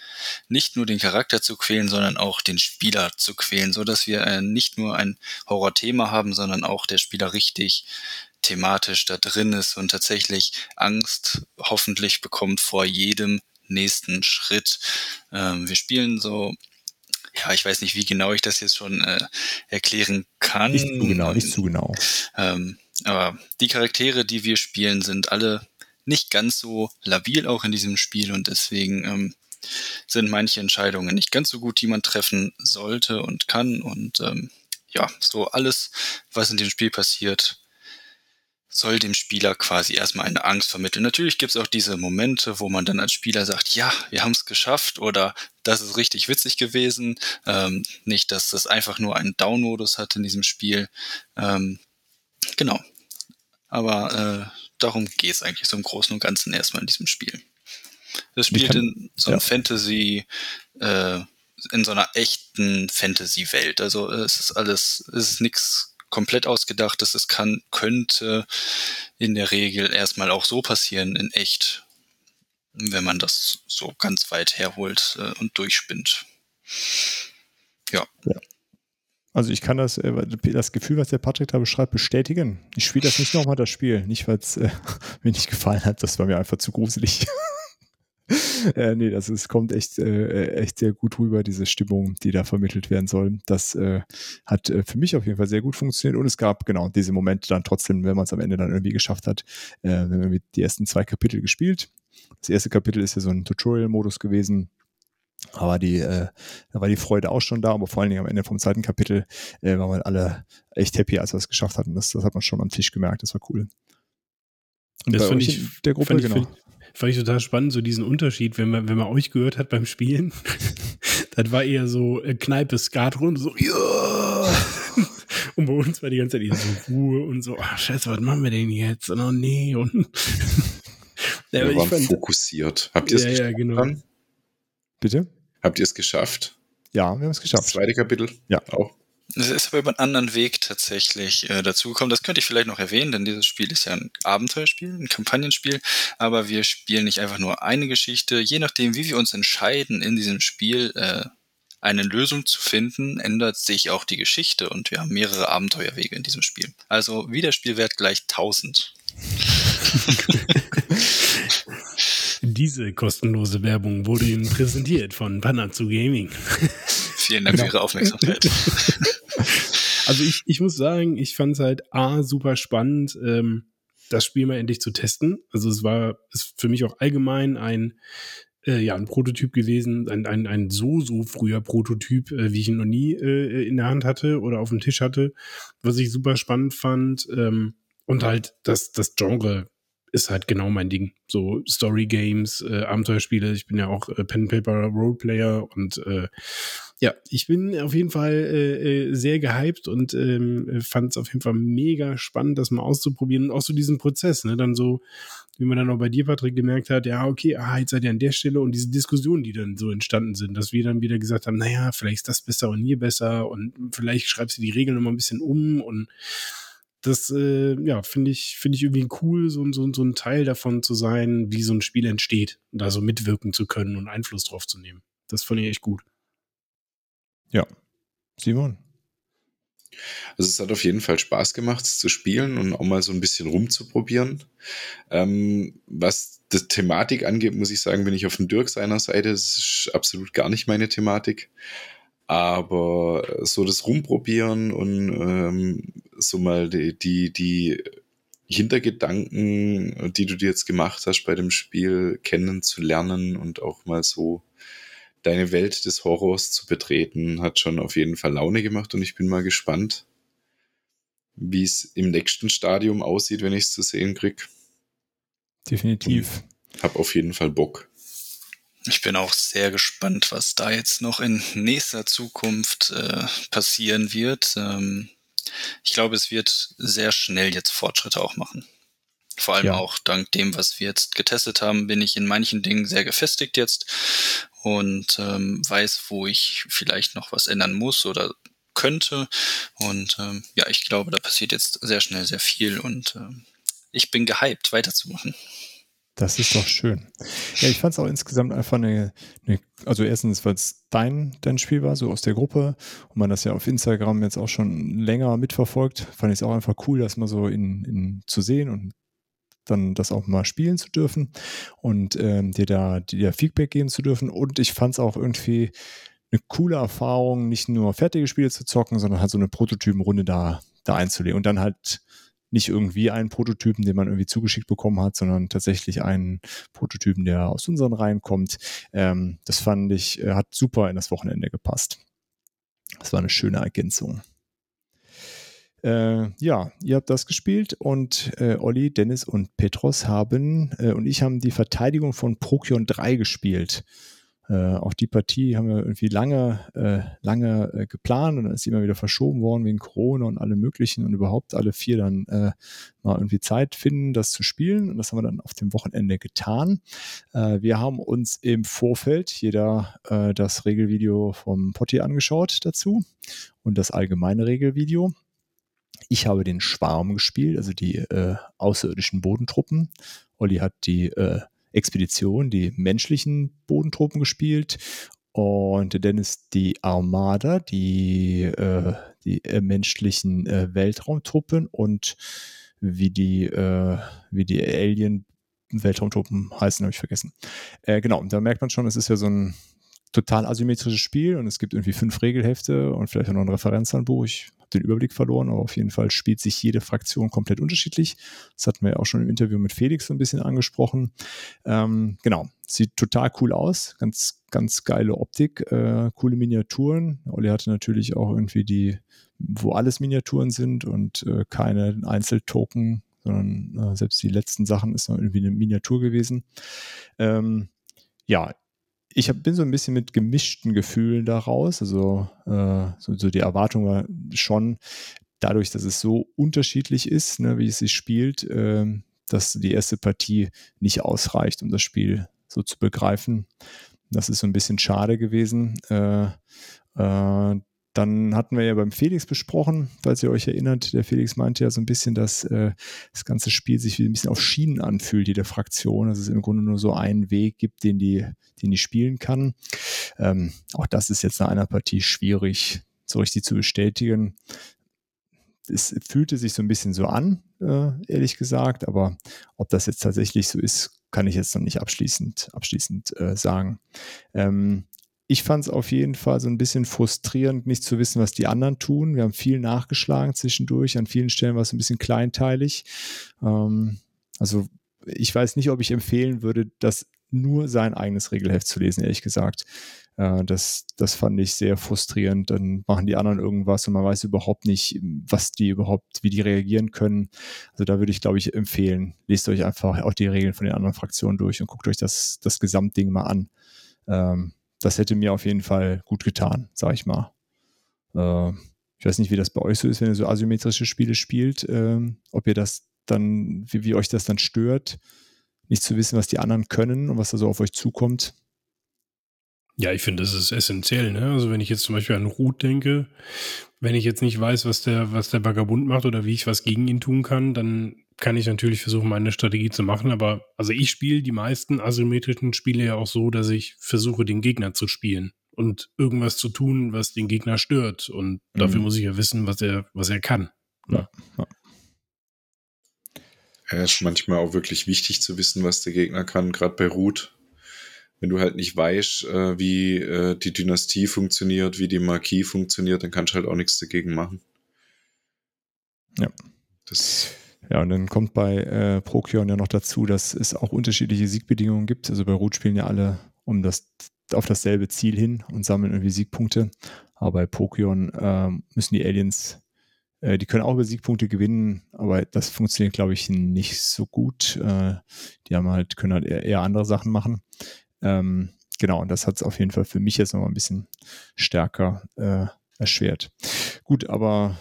nicht nur den Charakter zu quälen, sondern auch den Spieler zu quälen, so dass wir äh, nicht nur ein Horror-Thema haben, sondern auch der Spieler richtig thematisch da drin ist und tatsächlich Angst hoffentlich bekommt vor jedem nächsten Schritt. Ähm, wir spielen so ja, ich weiß nicht, wie genau ich das jetzt schon äh, erklären kann. Nicht zu genau, nicht zu genau. Ähm, aber die Charaktere, die wir spielen, sind alle nicht ganz so labil auch in diesem Spiel und deswegen ähm, sind manche Entscheidungen nicht ganz so gut, die man treffen sollte und kann. Und ähm, ja, so alles, was in dem Spiel passiert, soll dem Spieler quasi erstmal eine Angst vermitteln. Natürlich gibt es auch diese Momente, wo man dann als Spieler sagt, ja, wir haben es geschafft oder das ist richtig witzig gewesen. Ähm, nicht, dass das einfach nur einen Down-Modus hat in diesem Spiel. Ähm, genau. Aber äh, darum geht es eigentlich so im Großen und Ganzen erstmal in diesem Spiel. Das spielt kann- in so einer ja. Fantasy, äh, in so einer echten Fantasy-Welt. Also äh, es ist alles, es ist nichts komplett ausgedachtes. Es kann, könnte in der Regel erstmal auch so passieren in echt, wenn man das so ganz weit herholt äh, und durchspinnt. Also ich kann das, äh, das Gefühl, was der Patrick da beschreibt, bestätigen. Ich spiele das nicht nochmal, das Spiel. Nicht, weil es äh, mir nicht gefallen hat, das war mir einfach zu gruselig. äh, nee, das ist, kommt echt, äh, echt sehr gut rüber, diese Stimmung, die da vermittelt werden soll. Das äh, hat äh, für mich auf jeden Fall sehr gut funktioniert und es gab genau diese Momente dann trotzdem, wenn man es am Ende dann irgendwie geschafft hat, äh, wir haben wir die ersten zwei Kapitel gespielt. Das erste Kapitel ist ja so ein Tutorial-Modus gewesen, aber die, äh, da war die Freude auch schon da, aber vor allen Dingen am Ende vom zweiten Kapitel äh, waren wir alle echt happy, als wir es geschafft hatten. Das, das hat man schon am Tisch gemerkt, das war cool. Und das fand ich, der Gruppe, ich, genau. Fand ich total spannend, so diesen Unterschied, wenn man, wenn man euch gehört hat beim Spielen. das war eher so äh, Kneipe, Skat rum, so, ja. Und bei uns war die ganze Zeit eher so Ruhe und so, ach, scheiße, was machen wir denn jetzt? Und oh nee, und. ja, wir waren fand, fokussiert. Habt ihr es ja, geschafft? Ja, genau. Dann? Bitte? Habt ihr es geschafft? Ja, wir haben es geschafft. Das zweite Kapitel? Ja. Auch. Es ist aber über einen anderen Weg tatsächlich äh, dazugekommen. Das könnte ich vielleicht noch erwähnen, denn dieses Spiel ist ja ein Abenteuerspiel, ein Kampagnenspiel. Aber wir spielen nicht einfach nur eine Geschichte. Je nachdem, wie wir uns entscheiden, in diesem Spiel äh, eine Lösung zu finden, ändert sich auch die Geschichte und wir haben mehrere Abenteuerwege in diesem Spiel. Also Wiederspielwert gleich 1000. Diese kostenlose Werbung wurde Ihnen präsentiert von Panazzo Gaming. Vielen Dank für Ihre Aufmerksamkeit. Also ich, ich muss sagen, ich fand es halt A, super spannend, ähm, das Spiel mal endlich zu testen. Also es war ist für mich auch allgemein ein, äh, ja, ein Prototyp gewesen, ein, ein, ein so, so früher Prototyp, äh, wie ich ihn noch nie äh, in der Hand hatte oder auf dem Tisch hatte, was ich super spannend fand. Ähm, und halt das, das Genre ist halt genau mein Ding. So Story Games, äh, Abenteuerspiele. Ich bin ja auch äh, Pen Paper Roleplayer und äh, ja, ich bin auf jeden Fall äh, äh sehr gehypt und ähm, fand es auf jeden Fall mega spannend, das mal auszuprobieren und auch so diesen Prozess, ne, dann so, wie man dann auch bei dir, Patrick, gemerkt hat, ja, okay, ah, jetzt seid ihr an der Stelle und diese Diskussionen, die dann so entstanden sind, dass wir dann wieder gesagt haben, naja, vielleicht ist das besser und hier besser und vielleicht schreibst du die Regeln nochmal ein bisschen um und das, äh, ja, finde ich, finde ich irgendwie cool, so, so, so ein Teil davon zu sein, wie so ein Spiel entsteht und da so mitwirken zu können und Einfluss drauf zu nehmen. Das fand ich echt gut. Ja. Simon? Also es hat auf jeden Fall Spaß gemacht, es zu spielen und auch mal so ein bisschen rumzuprobieren. Ähm, was die Thematik angeht, muss ich sagen, bin ich auf dem Dirk seiner Seite. Das ist absolut gar nicht meine Thematik. Aber so das Rumprobieren und ähm, so mal die, die, die Hintergedanken, die du dir jetzt gemacht hast bei dem Spiel, kennenzulernen und auch mal so deine Welt des Horrors zu betreten, hat schon auf jeden Fall Laune gemacht und ich bin mal gespannt, wie es im nächsten Stadium aussieht, wenn ich es zu sehen krieg. Definitiv. Und hab auf jeden Fall Bock. Ich bin auch sehr gespannt, was da jetzt noch in nächster Zukunft äh, passieren wird. Ähm, ich glaube, es wird sehr schnell jetzt Fortschritte auch machen. Vor allem ja. auch dank dem, was wir jetzt getestet haben, bin ich in manchen Dingen sehr gefestigt jetzt und ähm, weiß, wo ich vielleicht noch was ändern muss oder könnte. Und ähm, ja, ich glaube, da passiert jetzt sehr schnell sehr viel und ähm, ich bin gehypt, weiterzumachen. Das ist doch schön. Ja, ich fand es auch insgesamt einfach eine, eine also erstens, weil es dein, dein Spiel war, so aus der Gruppe und man das ja auf Instagram jetzt auch schon länger mitverfolgt, fand ich es auch einfach cool, das mal so in, in zu sehen und dann das auch mal spielen zu dürfen und ähm, dir da dir Feedback geben zu dürfen. Und ich fand es auch irgendwie eine coole Erfahrung, nicht nur fertige Spiele zu zocken, sondern halt so eine Prototypenrunde da, da einzulegen und dann halt nicht irgendwie einen Prototypen, den man irgendwie zugeschickt bekommen hat, sondern tatsächlich einen Prototypen, der aus unseren Reihen kommt. Ähm, das fand ich, äh, hat super in das Wochenende gepasst. Das war eine schöne Ergänzung. Äh, ja, ihr habt das gespielt und äh, Olli, Dennis und Petros haben äh, und ich haben die Verteidigung von Prokion 3 gespielt. Äh, auch die Partie haben wir irgendwie lange, äh, lange äh, geplant und dann ist sie immer wieder verschoben worden wegen Corona und allem möglichen und überhaupt alle vier dann äh, mal irgendwie Zeit finden, das zu spielen. Und das haben wir dann auf dem Wochenende getan. Äh, wir haben uns im Vorfeld jeder äh, das Regelvideo vom Potti angeschaut dazu und das allgemeine Regelvideo. Ich habe den Schwarm gespielt, also die außerirdischen Bodentruppen. Olli hat die äh, Expedition, die menschlichen Bodentruppen gespielt und Dennis die Armada, die, äh, die äh, menschlichen äh, Weltraumtruppen und wie die, äh, wie die Alien Weltraumtruppen heißen, habe ich vergessen. Äh, genau, da merkt man schon, es ist ja so ein total asymmetrisches Spiel und es gibt irgendwie fünf Regelhefte und vielleicht auch noch ein Referenzhandbuch. Ich den Überblick verloren, aber auf jeden Fall spielt sich jede Fraktion komplett unterschiedlich. Das hatten wir ja auch schon im Interview mit Felix so ein bisschen angesprochen. Ähm, genau, sieht total cool aus, ganz, ganz geile Optik, äh, coole Miniaturen. Olli hatte natürlich auch irgendwie die, wo alles Miniaturen sind und äh, keine Einzeltoken, sondern äh, selbst die letzten Sachen ist noch irgendwie eine Miniatur gewesen. Ähm, ja, ich hab, bin so ein bisschen mit gemischten Gefühlen daraus. Also äh, so, so, die Erwartung war schon dadurch, dass es so unterschiedlich ist, ne, wie es sich spielt, äh, dass die erste Partie nicht ausreicht, um das Spiel so zu begreifen. Das ist so ein bisschen schade gewesen. Äh, äh, dann hatten wir ja beim Felix besprochen, falls ihr euch erinnert, der Felix meinte ja so ein bisschen, dass äh, das ganze Spiel sich wie ein bisschen auf Schienen anfühlt, jede Fraktion, dass es im Grunde nur so einen Weg gibt, den die, den die spielen kann. Ähm, auch das ist jetzt nach einer Partie schwierig so richtig zu bestätigen. Es fühlte sich so ein bisschen so an, äh, ehrlich gesagt, aber ob das jetzt tatsächlich so ist, kann ich jetzt noch nicht abschließend, abschließend äh, sagen. Ähm, ich fand es auf jeden Fall so ein bisschen frustrierend, nicht zu wissen, was die anderen tun. Wir haben viel nachgeschlagen zwischendurch. An vielen Stellen war es ein bisschen kleinteilig. Ähm, also ich weiß nicht, ob ich empfehlen würde, das nur sein eigenes Regelheft zu lesen, ehrlich gesagt. Äh, das, das fand ich sehr frustrierend. Dann machen die anderen irgendwas und man weiß überhaupt nicht, was die überhaupt, wie die reagieren können. Also da würde ich, glaube ich, empfehlen, lest euch einfach auch die Regeln von den anderen Fraktionen durch und guckt euch das, das Gesamtding mal an. Ähm, das hätte mir auf jeden Fall gut getan, sag ich mal. Äh, ich weiß nicht, wie das bei euch so ist, wenn ihr so asymmetrische Spiele spielt, äh, ob ihr das dann, wie, wie euch das dann stört, nicht zu wissen, was die anderen können und was da so auf euch zukommt. Ja, ich finde, das ist essentiell. Ne? Also wenn ich jetzt zum Beispiel an Ruth denke, wenn ich jetzt nicht weiß, was der, was der Vagabund macht oder wie ich was gegen ihn tun kann, dann kann ich natürlich versuchen, meine Strategie zu machen. Aber also ich spiele die meisten asymmetrischen Spiele ja auch so, dass ich versuche, den Gegner zu spielen und irgendwas zu tun, was den Gegner stört. Und dafür mhm. muss ich ja wissen, was er, was er kann. Ja. ja. Ja, ist manchmal auch wirklich wichtig zu wissen, was der Gegner kann, gerade bei Root wenn du halt nicht weißt, äh, wie äh, die Dynastie funktioniert, wie die Marquis funktioniert, dann kannst du halt auch nichts dagegen machen. Ja. Das ja, und dann kommt bei äh, Prokion ja noch dazu, dass es auch unterschiedliche Siegbedingungen gibt. Also bei Root spielen ja alle um das, auf dasselbe Ziel hin und sammeln irgendwie Siegpunkte. Aber bei Prokion äh, müssen die Aliens, äh, die können auch über Siegpunkte gewinnen, aber das funktioniert, glaube ich, nicht so gut. Äh, die haben halt, können halt eher, eher andere Sachen machen. Ähm, genau, und das hat es auf jeden Fall für mich jetzt nochmal ein bisschen stärker äh, erschwert. Gut, aber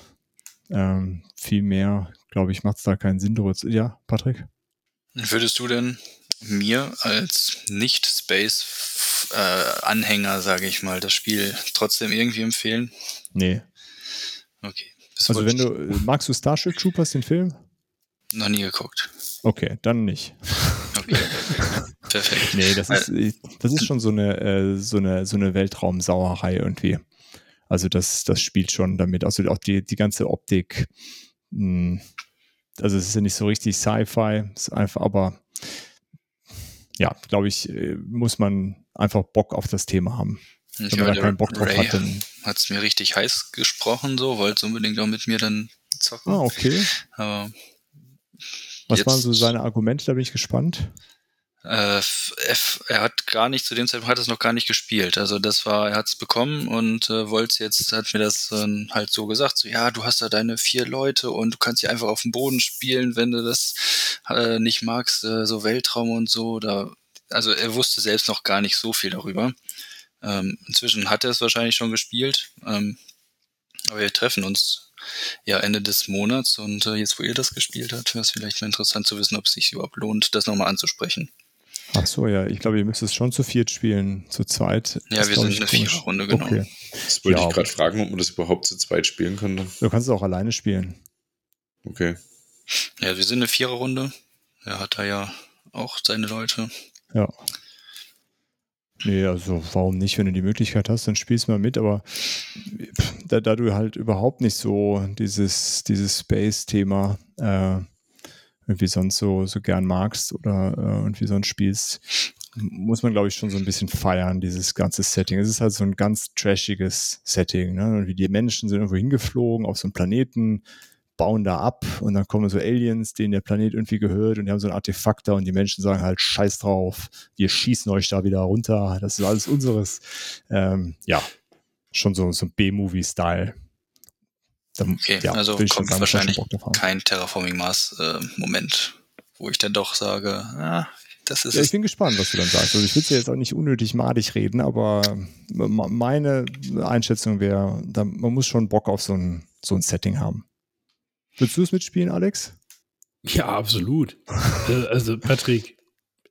ähm, viel mehr, glaube ich, macht es da keinen Sinn. Ja, Patrick? Würdest du denn mir als Nicht-Space-Anhänger, äh, sage ich mal, das Spiel trotzdem irgendwie empfehlen? Nee. Okay. Also wenn du, magst du Starship Troopers, den Film? Noch nie geguckt. Okay, dann nicht. Perfekt. Nee, das ist, das ist schon so eine, äh, so eine, so eine Weltraumsauerei irgendwie. Also das, das spielt schon damit. Also auch die, die ganze Optik. Hm, also es ist ja nicht so richtig Sci-Fi, ist einfach, aber ja, glaube ich, äh, muss man einfach Bock auf das Thema haben. Wenn man da keinen Bock drauf Ray hat, dann hat es mir richtig heiß gesprochen, so, wollte unbedingt auch mit mir dann zocken. Ah, okay. Aber was waren so seine Argumente? Da bin ich gespannt. Äh, er hat gar nicht, zu dem Zeitpunkt hat es noch gar nicht gespielt. Also das war, er hat es bekommen und äh, wollte jetzt, hat mir das äh, halt so gesagt, so ja, du hast da deine vier Leute und du kannst sie einfach auf dem Boden spielen, wenn du das äh, nicht magst, äh, so Weltraum und so. Da, also er wusste selbst noch gar nicht so viel darüber. Ähm, inzwischen hat er es wahrscheinlich schon gespielt. Ähm, aber wir treffen uns ja Ende des Monats und äh, jetzt, wo ihr das gespielt habt, wäre es vielleicht mal interessant zu wissen, ob es sich überhaupt lohnt, das nochmal anzusprechen. Ach so, ja. Ich glaube, ihr müsst es schon zu viert spielen, zu zweit. Ja, das wir sind eine Viererrunde, genau. Okay. Das wollte ja, ich gerade fragen, ob man das überhaupt zu zweit spielen könnte. Du kannst es auch alleine spielen. Okay. Ja, wir sind eine Viererrunde. Er hat da ja auch seine Leute. Ja. Nee, also warum nicht, wenn du die Möglichkeit hast, dann spielst du mal mit, aber da, da du halt überhaupt nicht so dieses, dieses Space-Thema äh, irgendwie sonst so, so gern magst oder äh, irgendwie sonst spielst, muss man, glaube ich, schon so ein bisschen feiern, dieses ganze Setting. Es ist halt so ein ganz trashiges Setting. Ne? Wie die Menschen sind irgendwo hingeflogen auf so einen Planeten, bauen da ab und dann kommen so Aliens, denen der Planet irgendwie gehört und die haben so ein Artefakt da und die Menschen sagen halt Scheiß drauf, wir schießen euch da wieder runter, das ist alles unseres. Ähm, ja, schon so, so ein B-Movie-Style. Okay, ja, also kommt sagen, wahrscheinlich kein Terraforming Mars-Moment, äh, wo ich dann doch sage, ah, das ist. Ja, ich bin gespannt, was du dann sagst. Also ich will ja jetzt auch nicht unnötig madig reden, aber meine Einschätzung wäre, man muss schon Bock auf so ein, so ein Setting haben. Willst du es mitspielen, Alex? Ja, absolut. Äh, also, Patrick,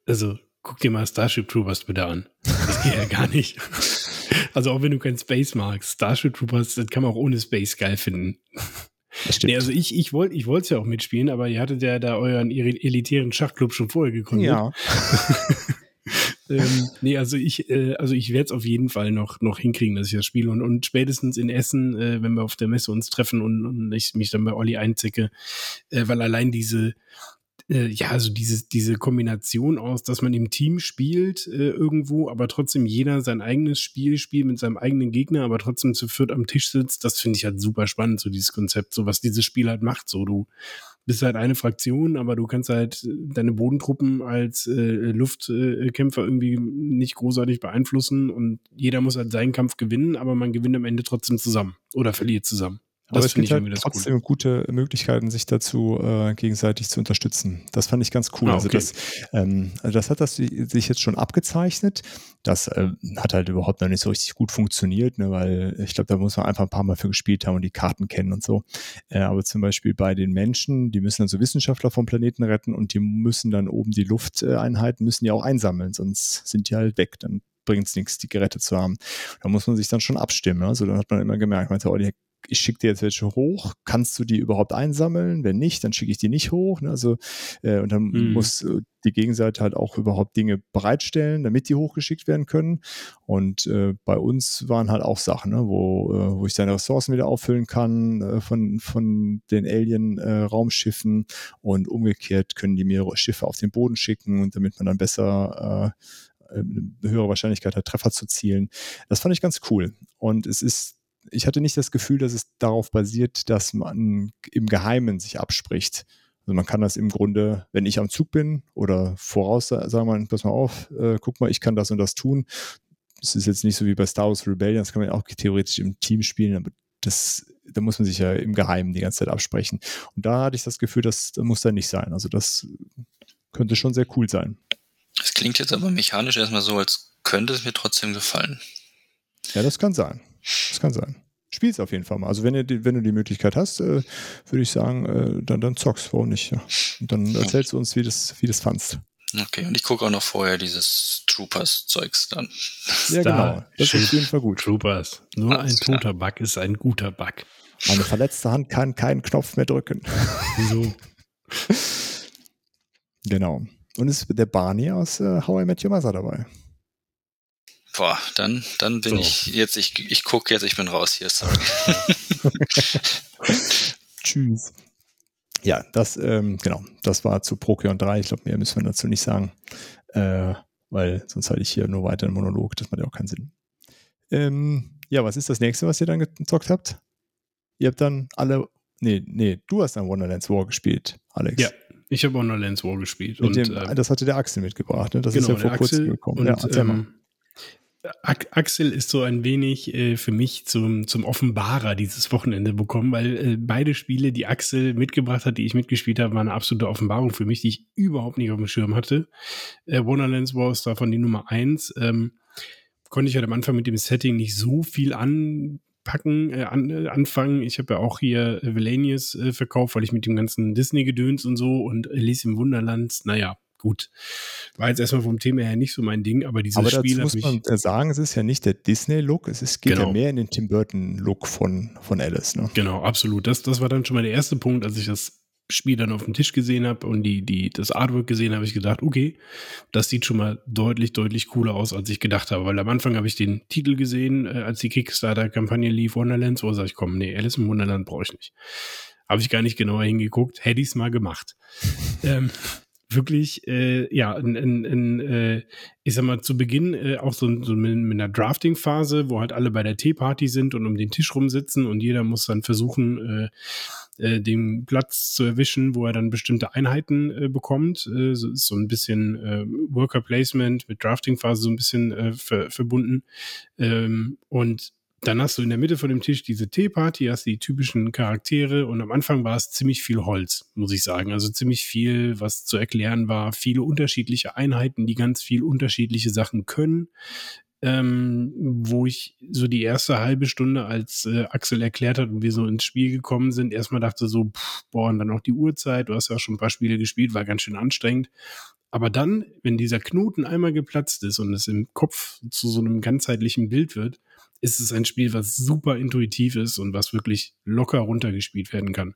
also guck dir mal Starship Troopers bitte an. Das geht ja gar nicht. Also auch wenn du kein Space magst, Starship Troopers, das kann man auch ohne Space geil finden. Nee, also ich, ich wollte ich es ja auch mitspielen, aber ihr hattet ja da euren elitären Schachclub schon vorher gegründet. Ja. ähm, nee, also ich, äh, also ich werde es auf jeden Fall noch, noch hinkriegen, dass ich das spiele. Und, und spätestens in Essen, äh, wenn wir auf der Messe uns treffen und, und ich mich dann bei Olli einzicke, äh, weil allein diese, äh, ja, also diese, diese Kombination aus, dass man im Team spielt äh, irgendwo, aber trotzdem jeder sein eigenes Spiel spielt mit seinem eigenen Gegner, aber trotzdem zu viert am Tisch sitzt, das finde ich halt super spannend, so dieses Konzept, so was dieses Spiel halt macht. So, du bist halt eine Fraktion, aber du kannst halt deine Bodentruppen als äh, Luftkämpfer irgendwie nicht großartig beeinflussen und jeder muss halt seinen Kampf gewinnen, aber man gewinnt am Ende trotzdem zusammen oder verliert zusammen. Aber es gibt halt trotzdem cool. gute Möglichkeiten, sich dazu äh, gegenseitig zu unterstützen. Das fand ich ganz cool. Ah, also okay. Also das, ähm, also das hat das sich jetzt schon abgezeichnet. Das äh, hat halt überhaupt noch nicht so richtig gut funktioniert, ne, weil ich glaube, da muss man einfach ein paar Mal für gespielt haben und die Karten kennen und so. Äh, aber zum Beispiel bei den Menschen, die müssen dann so Wissenschaftler vom Planeten retten und die müssen dann oben die Lufteinheiten müssen ja auch einsammeln, sonst sind die halt weg. Dann bringt es nichts, die gerettet zu haben. Da muss man sich dann schon abstimmen. Also dann hat man immer gemerkt, meinte, oh, die ich schicke dir jetzt welche hoch, kannst du die überhaupt einsammeln? Wenn nicht, dann schicke ich die nicht hoch. Ne? Also, äh, und dann mhm. muss äh, die Gegenseite halt auch überhaupt Dinge bereitstellen, damit die hochgeschickt werden können. Und äh, bei uns waren halt auch Sachen, ne? wo, äh, wo ich seine Ressourcen wieder auffüllen kann äh, von, von den Alien-Raumschiffen und umgekehrt können die mehrere Schiffe auf den Boden schicken und damit man dann besser äh, eine höhere Wahrscheinlichkeit hat, Treffer zu zielen. Das fand ich ganz cool. Und es ist ich hatte nicht das Gefühl, dass es darauf basiert, dass man im Geheimen sich abspricht. Also man kann das im Grunde, wenn ich am Zug bin oder voraus, sagen wir, pass mal auf, äh, guck mal, ich kann das und das tun. Das ist jetzt nicht so wie bei Star Wars Rebellion, das kann man auch theoretisch im Team spielen, aber das, da muss man sich ja im Geheimen die ganze Zeit absprechen. Und da hatte ich das Gefühl, das, das muss da nicht sein. Also das könnte schon sehr cool sein. Das klingt jetzt aber mechanisch erstmal so, als könnte es mir trotzdem gefallen. Ja, das kann sein. Das kann sein. Spiel's auf jeden Fall mal. Also wenn, ihr die, wenn du die Möglichkeit hast, äh, würde ich sagen, äh, dann, dann zockst, warum nicht? Ja. Und dann erzählst du uns, wie das, wie das fandst. Okay, und ich gucke auch noch vorher dieses Troopers-Zeugs dann. Ja, genau. Das ist auf jeden Fall gut. Troopers. Nur Alles ein toter Bug ist ein guter Bug. Eine verletzte Hand kann keinen Knopf mehr drücken. So. genau. Und ist der Barney aus äh, How I Met Your Mother dabei. Boah, dann, dann bin so. ich jetzt, ich, ich gucke jetzt, ich bin raus hier, sorry. Tschüss. Ja, das, ähm, genau, das war zu Procyon 3. Ich glaube, mehr müssen wir dazu nicht sagen, äh, weil sonst halte ich hier nur weiter einen Monolog. Das macht ja auch keinen Sinn. Ähm, ja, was ist das nächste, was ihr dann gezockt habt? Ihr habt dann alle, nee, nee, du hast dann Wonderlands War gespielt, Alex. Ja, ich habe Wonderlands War gespielt. Und, dem, äh, das hatte der Axel mitgebracht, ne? Das genau, ist ja vor kurzem gekommen. Und, ja, ähm, Axel ist so ein wenig äh, für mich zum, zum Offenbarer dieses Wochenende bekommen, weil äh, beide Spiele, die Axel mitgebracht hat, die ich mitgespielt habe, waren eine absolute Offenbarung für mich, die ich überhaupt nicht auf dem Schirm hatte. Äh, Wonderlands Wars davon die Nummer eins. Ähm, konnte ich halt am Anfang mit dem Setting nicht so viel anpacken, äh, an, äh, anfangen. Ich habe ja auch hier Valenius äh, verkauft, weil ich mit dem ganzen Disney-Gedöns und so und Alice im Wunderland, naja, gut. War jetzt erstmal vom Thema her nicht so mein Ding, aber dieses aber Spiel muss man sagen, es ist ja nicht der Disney-Look, es ist, geht genau. ja mehr in den Tim Burton-Look von, von Alice. Ne? Genau, absolut. Das, das war dann schon mal der erste Punkt, als ich das Spiel dann auf dem Tisch gesehen habe und die, die, das Artwork gesehen habe, ich gedacht, okay, das sieht schon mal deutlich, deutlich cooler aus, als ich gedacht habe. Weil am Anfang habe ich den Titel gesehen, äh, als die Kickstarter-Kampagne lief, Wonderlands, wo sage ich, komm, nee, Alice im Wonderland brauche ich nicht. Habe ich gar nicht genauer hingeguckt, hätte ich es mal gemacht. ähm, wirklich, äh, ja, in, in, in, äh, ich sag mal, zu Beginn äh, auch so, so mit, mit einer Drafting-Phase, wo halt alle bei der Teeparty sind und um den Tisch rumsitzen und jeder muss dann versuchen, äh, äh, den Platz zu erwischen, wo er dann bestimmte Einheiten äh, bekommt. Äh, so ist so ein bisschen äh, Worker Placement mit Drafting-Phase so ein bisschen äh, ver verbunden. Ähm, und dann hast du in der Mitte von dem Tisch diese Teeparty, hast die typischen Charaktere und am Anfang war es ziemlich viel Holz, muss ich sagen. Also ziemlich viel, was zu erklären war, viele unterschiedliche Einheiten, die ganz viel unterschiedliche Sachen können. Ähm, wo ich so die erste halbe Stunde, als äh, Axel erklärt hat und wir so ins Spiel gekommen sind, erstmal dachte so, pff, boah, und dann auch die Uhrzeit, du hast ja auch schon ein paar Spiele gespielt, war ganz schön anstrengend. Aber dann, wenn dieser Knoten einmal geplatzt ist und es im Kopf zu so einem ganzheitlichen Bild wird, ist es ein Spiel, was super intuitiv ist und was wirklich locker runtergespielt werden kann.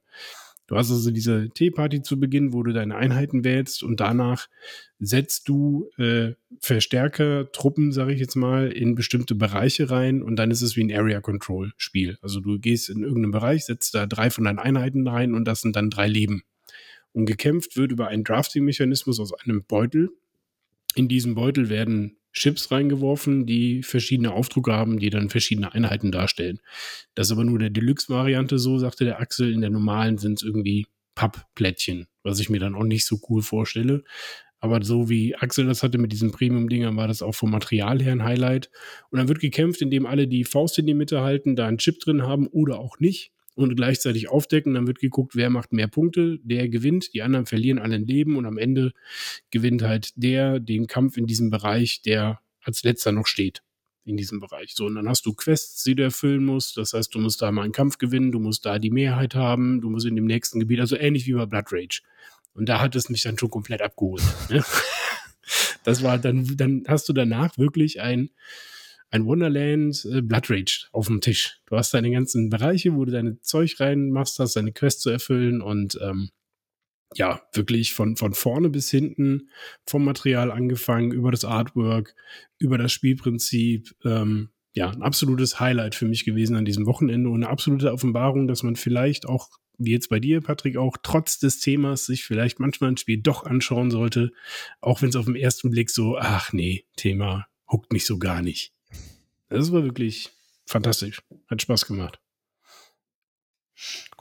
Du hast also diese Teeparty zu Beginn, wo du deine Einheiten wählst und danach setzt du äh, Verstärker, Truppen, sage ich jetzt mal, in bestimmte Bereiche rein und dann ist es wie ein Area Control Spiel. Also du gehst in irgendeinen Bereich, setzt da drei von deinen Einheiten rein und das sind dann drei Leben. Und gekämpft wird über einen Drafting-Mechanismus aus einem Beutel. In diesem Beutel werden Chips reingeworfen, die verschiedene Aufdrucke haben, die dann verschiedene Einheiten darstellen. Das ist aber nur der Deluxe-Variante so, sagte der Axel. In der normalen sind es irgendwie Pappplättchen, was ich mir dann auch nicht so cool vorstelle. Aber so wie Axel das hatte mit diesen Premium-Dingern, war das auch vom Material her ein Highlight. Und dann wird gekämpft, indem alle die Faust in die Mitte halten, da einen Chip drin haben oder auch nicht und gleichzeitig aufdecken. Dann wird geguckt, wer macht mehr Punkte, der gewinnt, die anderen verlieren alle ein Leben und am Ende gewinnt halt der den Kampf in diesem Bereich, der als letzter noch steht in diesem Bereich. So, und dann hast du Quests, die du erfüllen musst. Das heißt, du musst da mal einen Kampf gewinnen, du musst da die Mehrheit haben, du musst in dem nächsten Gebiet, also ähnlich wie bei Blood Rage. Und da hat es mich dann schon komplett abgeholt. Ne? Das war dann, dann hast du danach wirklich ein, ein Wonderland äh, Blood Rage auf dem Tisch. Du hast deine ganzen Bereiche, wo du deine Zeug reinmachst, hast deine Quest zu erfüllen und ähm, ja, wirklich von, von vorne bis hinten, vom Material angefangen, über das Artwork, über das Spielprinzip, ähm, ja, ein absolutes Highlight für mich gewesen an diesem Wochenende und eine absolute Offenbarung, dass man vielleicht auch, wie jetzt bei dir, Patrick, auch trotz des Themas sich vielleicht manchmal ein Spiel doch anschauen sollte, auch wenn es auf den ersten Blick so, ach nee, Thema huckt mich so gar nicht. Das war wirklich fantastisch. Hat Spaß gemacht.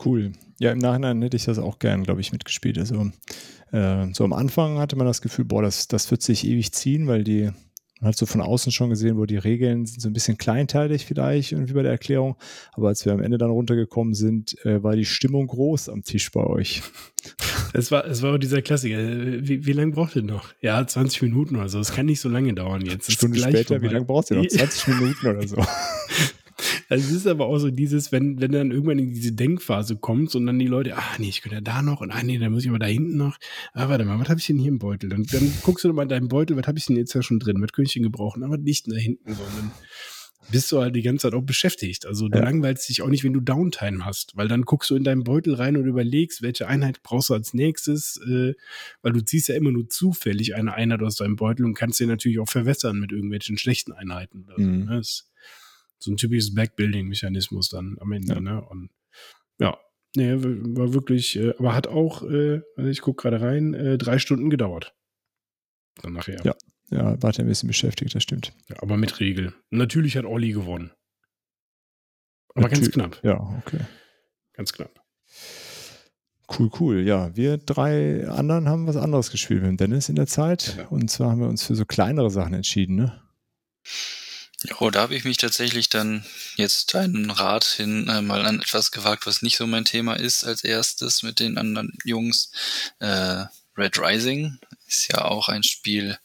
Cool. Ja, im Nachhinein hätte ich das auch gern, glaube ich, mitgespielt. Also äh, so am Anfang hatte man das Gefühl, boah, das, das wird sich ewig ziehen, weil die man hat so von außen schon gesehen, wo die Regeln sind so ein bisschen kleinteilig vielleicht irgendwie bei der Erklärung. Aber als wir am Ende dann runtergekommen sind, äh, war die Stimmung groß am Tisch bei euch. Es war, es war auch dieser Klassiker. Wie, wie lange braucht ihr noch? Ja, 20 Minuten oder so. Es kann nicht so lange dauern jetzt. Eine Stunde später, vorbei. wie lange braucht ihr noch? 20 Minuten oder so. Also es ist aber auch so dieses, wenn, wenn dann irgendwann in diese Denkphase kommt und dann die Leute, ah nee, ich könnte ja da noch und ah nee, dann muss ich aber da hinten noch. Ah, warte mal, was habe ich denn hier im Beutel? Dann, dann guckst du doch mal in deinem Beutel, was habe ich denn jetzt ja schon drin? Was könnte ich denn gebrauchen? Aber nicht da hinten, sondern bist du halt die ganze Zeit auch beschäftigt. Also du ja. langweilst dich auch nicht, wenn du Downtime hast, weil dann guckst du in deinen Beutel rein und überlegst, welche Einheit brauchst du als nächstes, äh, weil du ziehst ja immer nur zufällig eine Einheit aus deinem Beutel und kannst dir natürlich auch verwässern mit irgendwelchen schlechten Einheiten oder so. Mhm. Ne? Das, so ein typisches Backbuilding-Mechanismus dann am Ende. Ja. Ne? Und ja, nee, war wirklich, äh, aber hat auch, äh, ich gucke gerade rein, äh, drei Stunden gedauert. Dann nachher. Ja, ja, war ein bisschen beschäftigt, das stimmt. Ja, aber mit Regel. Natürlich hat Olli gewonnen. Aber Natür ganz knapp. Ja, okay. Ganz knapp. Cool, cool. Ja, wir drei anderen haben was anderes gespielt mit Dennis in der Zeit. Ja. Und zwar haben wir uns für so kleinere Sachen entschieden, ne? Oh, da habe ich mich tatsächlich dann jetzt deinen Rat hin äh, mal an etwas gewagt, was nicht so mein Thema ist als erstes mit den anderen Jungs. Äh, Red Rising ist ja auch ein Spiel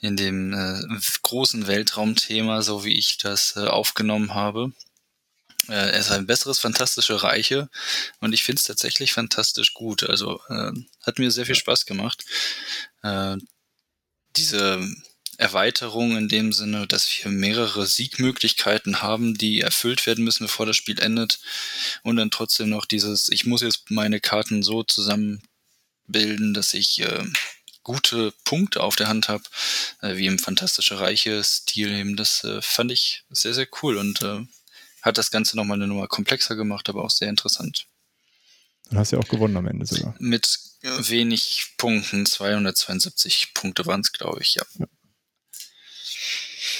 in dem äh, großen Weltraumthema, so wie ich das äh, aufgenommen habe. Äh, er ist ein besseres Fantastische Reiche und ich finde es tatsächlich fantastisch gut. Also äh, hat mir sehr viel Spaß gemacht. Äh, diese Erweiterung in dem Sinne, dass wir mehrere Siegmöglichkeiten haben, die erfüllt werden müssen, bevor das Spiel endet. Und dann trotzdem noch dieses, ich muss jetzt meine Karten so zusammenbilden, dass ich äh, gute Punkte auf der Hand habe, äh, wie im Fantastische Reiche Stil eben. Das äh, fand ich sehr, sehr cool und äh, hat das Ganze nochmal eine Nummer komplexer gemacht, aber auch sehr interessant. Dann hast du ja auch gewonnen am Ende sogar. Mit wenig Punkten. 272 Punkte waren es, glaube ich, ja. ja.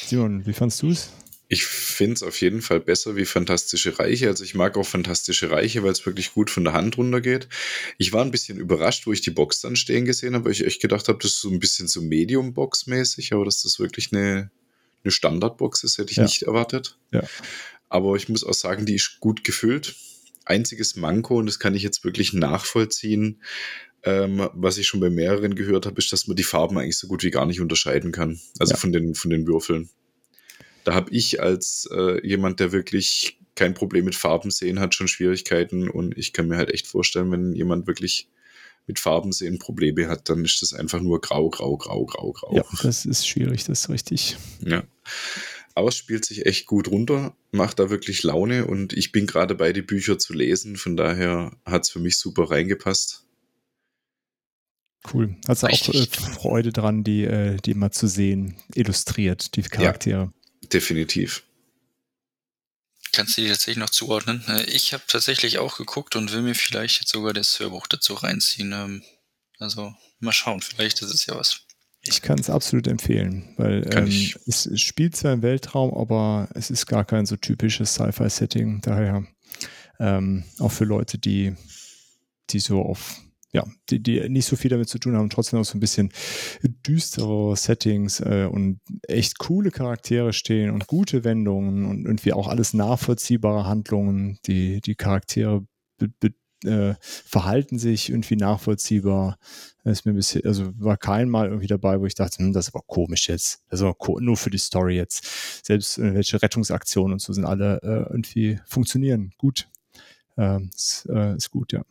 Simon, wie fandst du es? Ich finde es auf jeden Fall besser wie Fantastische Reiche. Also ich mag auch Fantastische Reiche, weil es wirklich gut von der Hand runtergeht. Ich war ein bisschen überrascht, wo ich die Box dann stehen gesehen habe, weil ich echt gedacht habe, das ist so ein bisschen so Medium-Box-mäßig, aber dass das wirklich eine, eine Standard-Box ist, hätte ich ja. nicht erwartet. Ja. Aber ich muss auch sagen, die ist gut gefüllt. Einziges Manko, und das kann ich jetzt wirklich nachvollziehen, ähm, was ich schon bei mehreren gehört habe, ist, dass man die Farben eigentlich so gut wie gar nicht unterscheiden kann. Also ja. von, den, von den Würfeln. Da habe ich als äh, jemand, der wirklich kein Problem mit Farben sehen hat, schon Schwierigkeiten. Und ich kann mir halt echt vorstellen, wenn jemand wirklich mit Farben sehen Probleme hat, dann ist das einfach nur grau, grau, grau, grau, grau. Ja, das ist schwierig, das ist richtig. Ja. Aber es spielt sich echt gut runter, macht da wirklich Laune und ich bin gerade bei, die Bücher zu lesen. Von daher hat es für mich super reingepasst. Cool. Hast du auch äh, Freude dran, die, äh, die immer zu sehen, illustriert, die Charaktere? Definitiv. Kannst du die tatsächlich noch zuordnen? Äh, ich habe tatsächlich auch geguckt und will mir vielleicht jetzt sogar das Hörbuch dazu reinziehen. Ähm, also mal schauen, vielleicht ist es ja was. Ich kann es absolut empfehlen, weil ähm, es, es, spielt zwar im Weltraum, aber es ist gar kein so typisches Sci-Fi-Setting. Daher ähm, auch für Leute, die, die so auf ja, die, die nicht so viel damit zu tun haben, trotzdem auch so ein bisschen düstere Settings äh, und echt coole Charaktere stehen und gute Wendungen und irgendwie auch alles nachvollziehbare Handlungen. Die, die Charaktere äh, verhalten sich irgendwie nachvollziehbar. Ist mir ein bisschen, also war kein Mal irgendwie dabei, wo ich dachte, hm, das ist aber komisch jetzt. Das ist aber nur für die Story jetzt. Selbst irgendwelche Rettungsaktionen und so sind alle äh, irgendwie funktionieren gut. Ähm, ist, äh, ist gut, ja.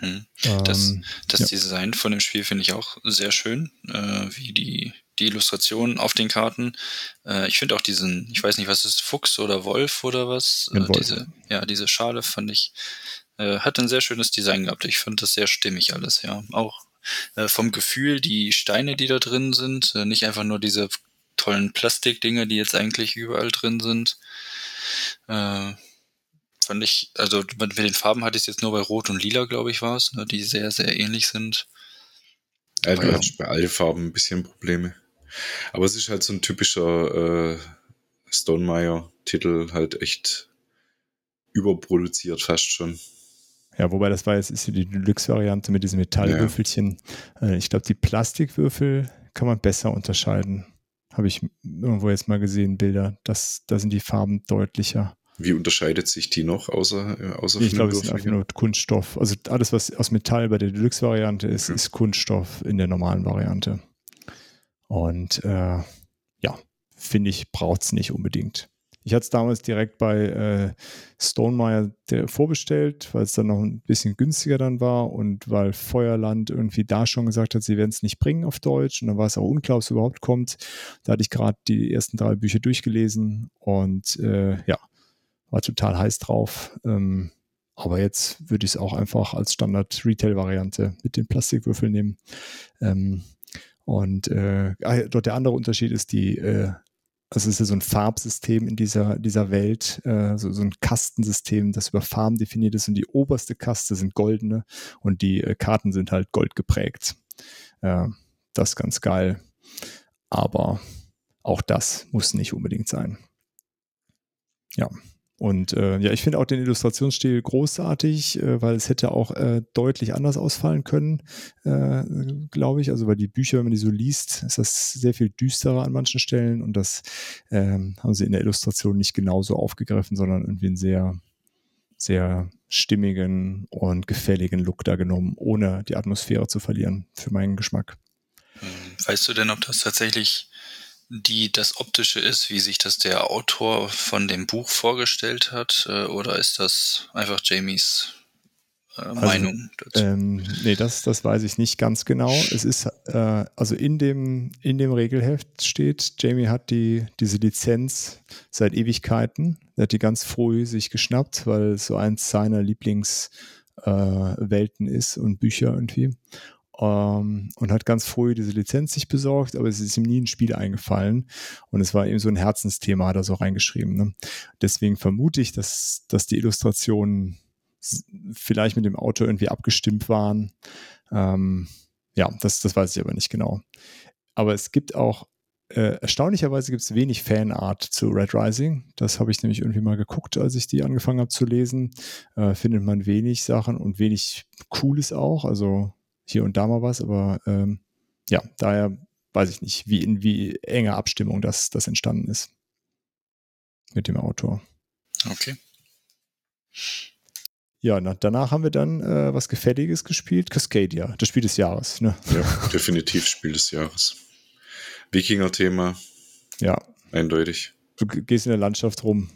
Hm. Das, ähm, das ja. Design von dem Spiel finde ich auch sehr schön, äh, wie die, die Illustrationen auf den Karten. Äh, ich finde auch diesen, ich weiß nicht, was ist, Fuchs oder Wolf oder was? Äh, diese, ja, diese Schale fand ich, äh, hat ein sehr schönes Design gehabt. Ich fand das sehr stimmig alles, ja. Auch äh, vom Gefühl, die Steine, die da drin sind, äh, nicht einfach nur diese tollen Plastikdinger, die jetzt eigentlich überall drin sind. Äh, fand ich, also mit den Farben hatte ich es jetzt nur bei Rot und Lila, glaube ich, war es, ne, die sehr, sehr ähnlich sind. Ja, du hast bei allen Farben ein bisschen Probleme. Aber es ist halt so ein typischer äh, Stonemeyer-Titel, halt echt überproduziert fast schon. Ja, wobei das war jetzt ist die Deluxe-Variante mit diesen Metallwürfelchen. Ja. Äh, ich glaube, die Plastikwürfel kann man besser unterscheiden. Habe ich irgendwo jetzt mal gesehen, Bilder. Das, da sind die Farben deutlicher. Wie unterscheidet sich die noch außer, äh, außer Ich glaube, es ist einfach nur Kunststoff. Also alles, was aus Metall bei der Deluxe-Variante ist, okay. ist Kunststoff in der normalen Variante. Und äh, ja, finde ich, braucht es nicht unbedingt. Ich hatte es damals direkt bei äh, Stonemeyer vorbestellt, weil es dann noch ein bisschen günstiger dann war und weil Feuerland irgendwie da schon gesagt hat, sie werden es nicht bringen auf Deutsch und dann war es auch unklar, ob es überhaupt kommt. Da hatte ich gerade die ersten drei Bücher durchgelesen und äh, ja, war total heiß drauf. Ähm, aber jetzt würde ich es auch einfach als Standard-Retail-Variante mit den Plastikwürfeln nehmen. Ähm, und äh, ah, dort der andere Unterschied ist die, äh, also es ist ja so ein Farbsystem in dieser, dieser Welt, äh, so, so ein Kastensystem, das über Farben definiert ist und die oberste Kaste sind goldene und die äh, Karten sind halt gold geprägt. Äh, das ist ganz geil. Aber auch das muss nicht unbedingt sein. Ja, und äh, ja, ich finde auch den Illustrationsstil großartig, äh, weil es hätte auch äh, deutlich anders ausfallen können, äh, glaube ich. Also weil die Bücher, wenn man die so liest, ist das sehr viel düsterer an manchen Stellen und das ähm, haben sie in der Illustration nicht genauso aufgegriffen, sondern irgendwie einen sehr, sehr stimmigen und gefälligen Look da genommen, ohne die Atmosphäre zu verlieren, für meinen Geschmack. Weißt du denn, ob das tatsächlich die das Optische ist, wie sich das der Autor von dem Buch vorgestellt hat? Äh, oder ist das einfach Jamies äh, also, Meinung dazu? Ähm, nee, das, das weiß ich nicht ganz genau. Es ist, äh, also in dem, in dem Regelheft steht, Jamie hat die, diese Lizenz seit Ewigkeiten. Er hat die ganz früh sich geschnappt, weil es so eins seiner Lieblingswelten äh, ist und Bücher irgendwie ähm, und hat ganz früh diese Lizenz sich besorgt, aber es ist ihm nie ein Spiel eingefallen und es war eben so ein Herzensthema, hat er so reingeschrieben. Ne? Deswegen vermute ich, dass, dass die Illustrationen vielleicht mit dem Auto irgendwie abgestimmt waren. Ähm, ja, das, das weiß ich aber nicht genau. Aber es gibt auch, äh, erstaunlicherweise gibt es wenig Fanart zu Red Rising. Das habe ich nämlich irgendwie mal geguckt, als ich die angefangen habe zu lesen. Äh, findet man wenig Sachen und wenig Cooles auch. Also hier und da mal was, aber ähm, ja, daher weiß ich nicht, wie in wie enger Abstimmung das, das entstanden ist mit dem Autor. Okay. Ja, na, danach haben wir dann äh, was Gefälliges gespielt, Cascadia, das Spiel des Jahres. Ne? Ja, definitiv Spiel des Jahres. Wikinger-Thema. Ja. Eindeutig. Du gehst in der Landschaft rum.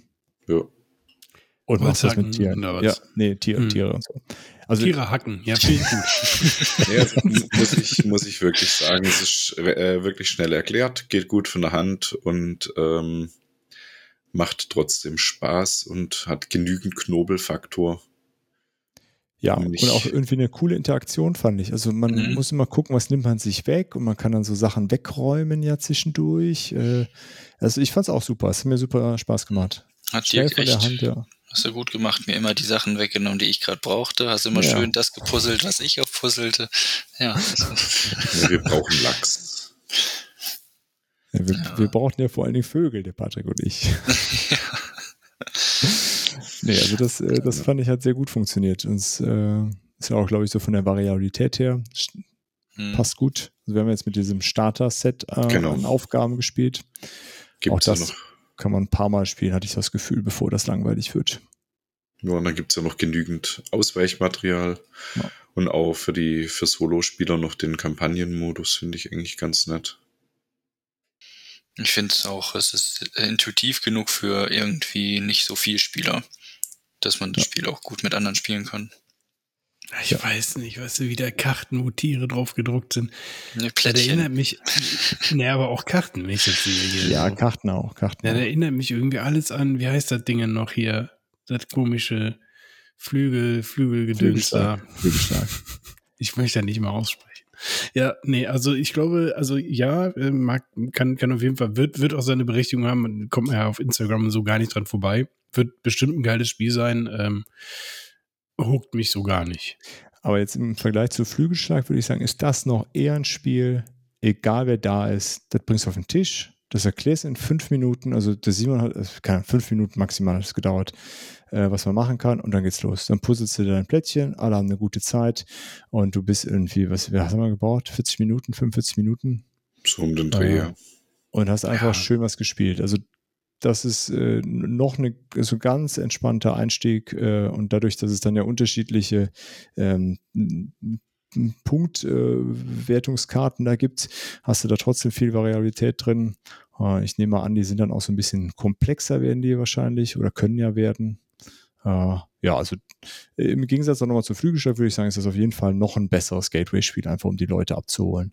Ja. Und machst was mit Tieren. Ja, nee, Tiere, hm. Tiere und so. Also, Tiere hacken, ja, finde ja, muss, ich, muss ich wirklich sagen, es ist äh, wirklich schnell erklärt, geht gut von der Hand und ähm, macht trotzdem Spaß und hat genügend Knobelfaktor. Ja, und auch irgendwie eine coole Interaktion fand ich. Also man mhm. muss immer gucken, was nimmt man sich weg und man kann dann so Sachen wegräumen ja zwischendurch. Äh, also ich fand es auch super. Es hat mir super Spaß gemacht. Hat Schnell dir echt, Hand, ja. Hast du gut gemacht, mir immer die Sachen weggenommen, die ich gerade brauchte. Hast immer ja. schön das gepuzzelt, was ich auch puzzelte. Ja. ja wir brauchen Lachs. Ja, wir, ja. wir brauchen ja vor allen Dingen Vögel, der Patrick und ich. ja. nee, also das, äh, das fand ich hat sehr gut funktioniert. Und es äh, ist ja auch, glaube ich, so von der Variabilität her hm. passt gut. Also wir haben jetzt mit diesem Starter-Set äh, genau. an Aufgaben gespielt. Gibt auch das noch. Kann man ein paar Mal spielen, hatte ich das Gefühl, bevor das langweilig wird. Ja, und dann gibt es ja noch genügend Ausweichmaterial. Ja. Und auch für die für Solo-Spieler noch den Kampagnenmodus, finde ich eigentlich ganz nett. Ich finde es auch, es ist intuitiv genug für irgendwie nicht so viel Spieler, dass man das ja. Spiel auch gut mit anderen spielen kann. Ich ja. weiß nicht, weißt du, wie da Karten, wo Tiere drauf gedruckt sind. Ne, das erinnert mich, ne, aber auch Karten, wenn ich jetzt hier. Ja, so. Karten auch, Karten. Ja, das erinnert mich irgendwie alles an, wie heißt das Ding noch hier? Das komische Flügel, Flügelgedöns da. Flügelschlag. Ich möchte da nicht mal aussprechen. Ja, nee, also ich glaube, also ja, äh, mag, kann, kann auf jeden Fall, wird, wird auch seine Berechtigung haben, kommt ja auf Instagram so gar nicht dran vorbei. Wird bestimmt ein geiles Spiel sein, ähm, huckt mich so gar nicht. Aber jetzt im Vergleich zu Flügelschlag würde ich sagen, ist das noch eher ein Spiel, egal wer da ist, das bringst du auf den Tisch, das erklärst du in fünf Minuten, also der Simon hat, äh, keine fünf Minuten maximal hat es gedauert, äh, was man machen kann und dann geht's los. Dann puzzelst du dein Plättchen, alle haben eine gute Zeit und du bist irgendwie, was, was haben wir gebraucht? 40 Minuten, 45 Minuten? So um den Dreh, ja. Und hast einfach ja. schön was gespielt. Also das ist äh, noch eine so ganz entspannter Einstieg äh, und dadurch, dass es dann ja unterschiedliche ähm, Punktwertungskarten äh, da gibt, hast du da trotzdem viel Variabilität drin. Äh, ich nehme mal an, die sind dann auch so ein bisschen komplexer werden die wahrscheinlich oder können ja werden. Äh, ja, also äh, im Gegensatz auch nochmal zu Flügelstadt würde ich sagen, ist das auf jeden Fall noch ein besseres Gateway-Spiel, einfach um die Leute abzuholen.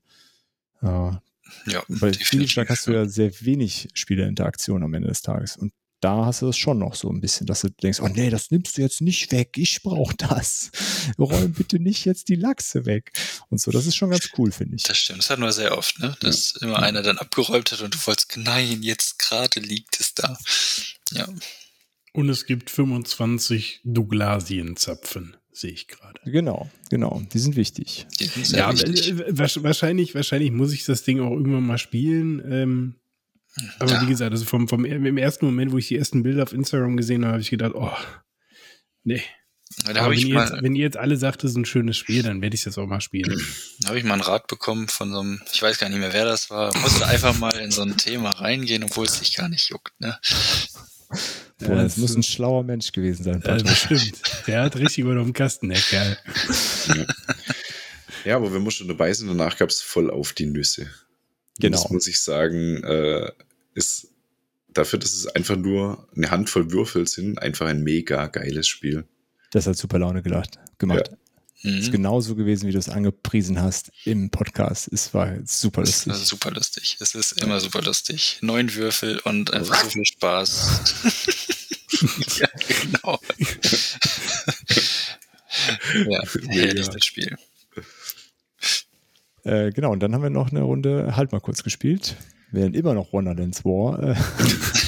Ja, bei Flügelschlag hast du ja sehr wenig Spielerinteraktion am Ende des Tages. Und da hast du das schon noch so ein bisschen, dass du denkst, oh nee, das nimmst du jetzt nicht weg, ich brauche das. Räum bitte nicht jetzt die Lachse weg. Und so, das ist schon ganz cool, finde ich. Das stimmt, das hatten wir sehr oft, ne? Dass ja. immer einer dann abgeräumt hat und du wolltest, nein, jetzt gerade liegt es da. Ja. Und es gibt 25 Douglasienzapfen, sehe ich gerade. Genau, genau. Die sind wichtig. Die sind ja, wichtig. Wahrscheinlich, wahrscheinlich muss ich das Ding auch irgendwann mal spielen. Ähm, aber ja. wie gesagt, also vom, vom, im ersten Moment, wo ich die ersten Bilder auf Instagram gesehen habe, habe ich gedacht, oh, nee. Da wenn, ihr mal, jetzt, wenn ihr jetzt alle sagt, das ist ein schönes Spiel, dann werde ich das auch mal spielen. Da habe ich mal einen Rat bekommen von so einem, ich weiß gar nicht mehr, wer das war, musste einfach mal in so ein Thema reingehen, obwohl es dich gar nicht juckt. Ne? Boah, das, das muss ein schlauer Mensch gewesen sein. Ja, das stimmt. Der hat richtig über dem Kasten, der Kerl. Ja, aber wenn wir schon dabei sind, danach gab es voll auf die Nüsse. Genau. Das muss ich sagen, äh, ist dafür, dass es einfach nur eine Handvoll Würfel sind, einfach ein mega geiles Spiel. Das hat super Laune gelacht, gemacht. Ja. Mhm. Ist genauso gewesen, wie du es angepriesen hast im Podcast. Es war super lustig. Es super lustig. Es ist immer super lustig. Neun Würfel und einfach so viel Spaß. ja, genau. ja, herrlich das Spiel. Äh, genau, und dann haben wir noch eine Runde Halt mal kurz gespielt. Wir werden immer noch Wonderlands War. Äh,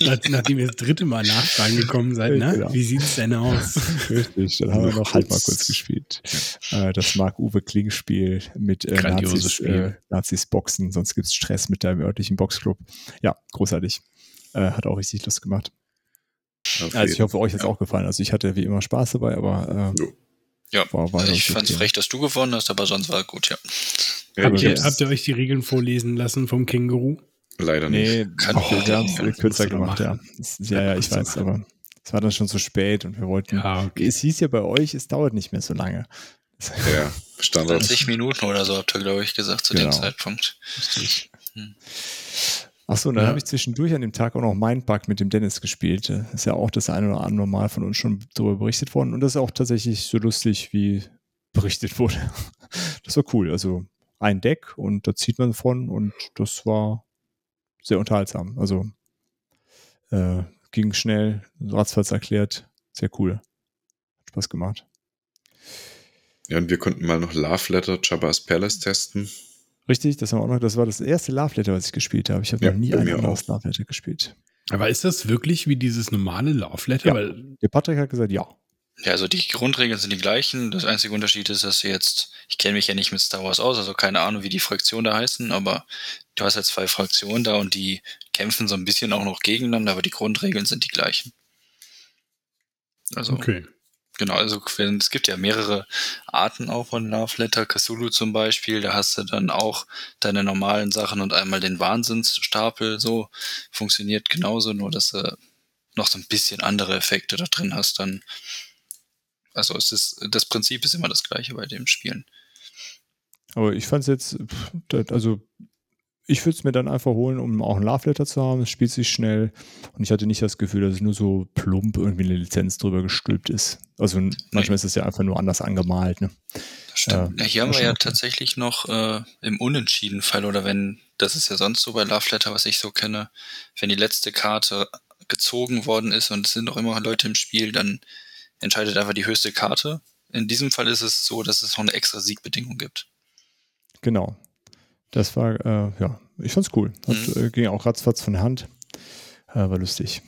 Nach, nachdem ihr das dritte Mal nachfragen gekommen seid, ne? Genau. Wie sieht's denn aus? Richtig, dann haben wir noch halt mal kurz gespielt. Äh, das Marc-Uwe Kling-Spiel mit äh, Nazis, Spiel. Äh, Nazis Boxen, sonst gibt's Stress mit deinem örtlichen Boxclub. Ja, großartig. Äh, hat auch richtig Lust gemacht. Okay. Also ich hoffe, euch hat es ja. auch gefallen. Also ich hatte wie immer Spaß dabei, aber äh, ja, war, war ich fand es recht, dass du gewonnen hast, aber sonst war es gut, ja. ja habt, ihr, habt ihr euch die Regeln vorlesen lassen vom Känguru? Leider nicht. Nee, Kann oh, wir haben es kürzer gemacht, ja. ja. Ja, ich weiß, aber es war dann schon zu spät und wir wollten. Ja, okay. Es hieß ja bei euch, es dauert nicht mehr so lange. Ja, Standard. 20 Minuten oder so habt ihr, glaube ich, gesagt zu genau. dem Zeitpunkt. Hm. Achso, und dann ja. habe ich zwischendurch an dem Tag auch noch Mindbug mit dem Dennis gespielt. Das ist ja auch das eine oder andere Mal von uns schon darüber berichtet worden. Und das ist auch tatsächlich so lustig, wie berichtet wurde. Das war cool. Also ein Deck und da zieht man von und das war sehr unterhaltsam. Also äh, ging schnell, ratzfatz erklärt. Sehr cool. Hat Spaß gemacht. Ja, und wir konnten mal noch Love Letter Jabba's Palace testen. Richtig, das, haben wir auch noch, das war das erste Love Letter, was ich gespielt habe. Ich habe ja, noch nie ein anderes Love Letter gespielt. Aber ist das wirklich wie dieses normale Love Letter? Ja. Weil der Patrick hat gesagt, ja. Ja, also die Grundregeln sind die gleichen. Das einzige Unterschied ist, dass du jetzt, ich kenne mich ja nicht mit Star Wars aus, also keine Ahnung, wie die Fraktionen da heißen, aber du hast ja zwei Fraktionen da und die kämpfen so ein bisschen auch noch gegeneinander, aber die Grundregeln sind die gleichen. Also, okay. Genau, also es gibt ja mehrere Arten auch von Love Letter, Cthulhu zum Beispiel, da hast du dann auch deine normalen Sachen und einmal den Wahnsinnsstapel, so funktioniert genauso, nur dass du noch so ein bisschen andere Effekte da drin hast dann. Also es ist, das Prinzip ist immer das gleiche bei dem Spielen. Aber ich fand es jetzt, also ich würde es mir dann einfach holen, um auch ein Love Letter zu haben. Es spielt sich schnell und ich hatte nicht das Gefühl, dass es nur so plump irgendwie eine Lizenz drüber gestülpt ist. Also nee. manchmal ist es ja einfach nur anders angemalt. Ne? Das stimmt. Äh, ja, hier haben wir ja tatsächlich noch äh, im Unentschieden-Fall oder wenn, das ist ja sonst so bei Love Letter, was ich so kenne, wenn die letzte Karte gezogen worden ist und es sind noch immer Leute im Spiel, dann entscheidet einfach die höchste Karte. In diesem Fall ist es so, dass es noch eine extra Siegbedingung gibt. Genau. Das war, äh, ja, ich fand's cool. Hat, mhm. äh, ging auch ratzfatz von der Hand. Äh, war lustig.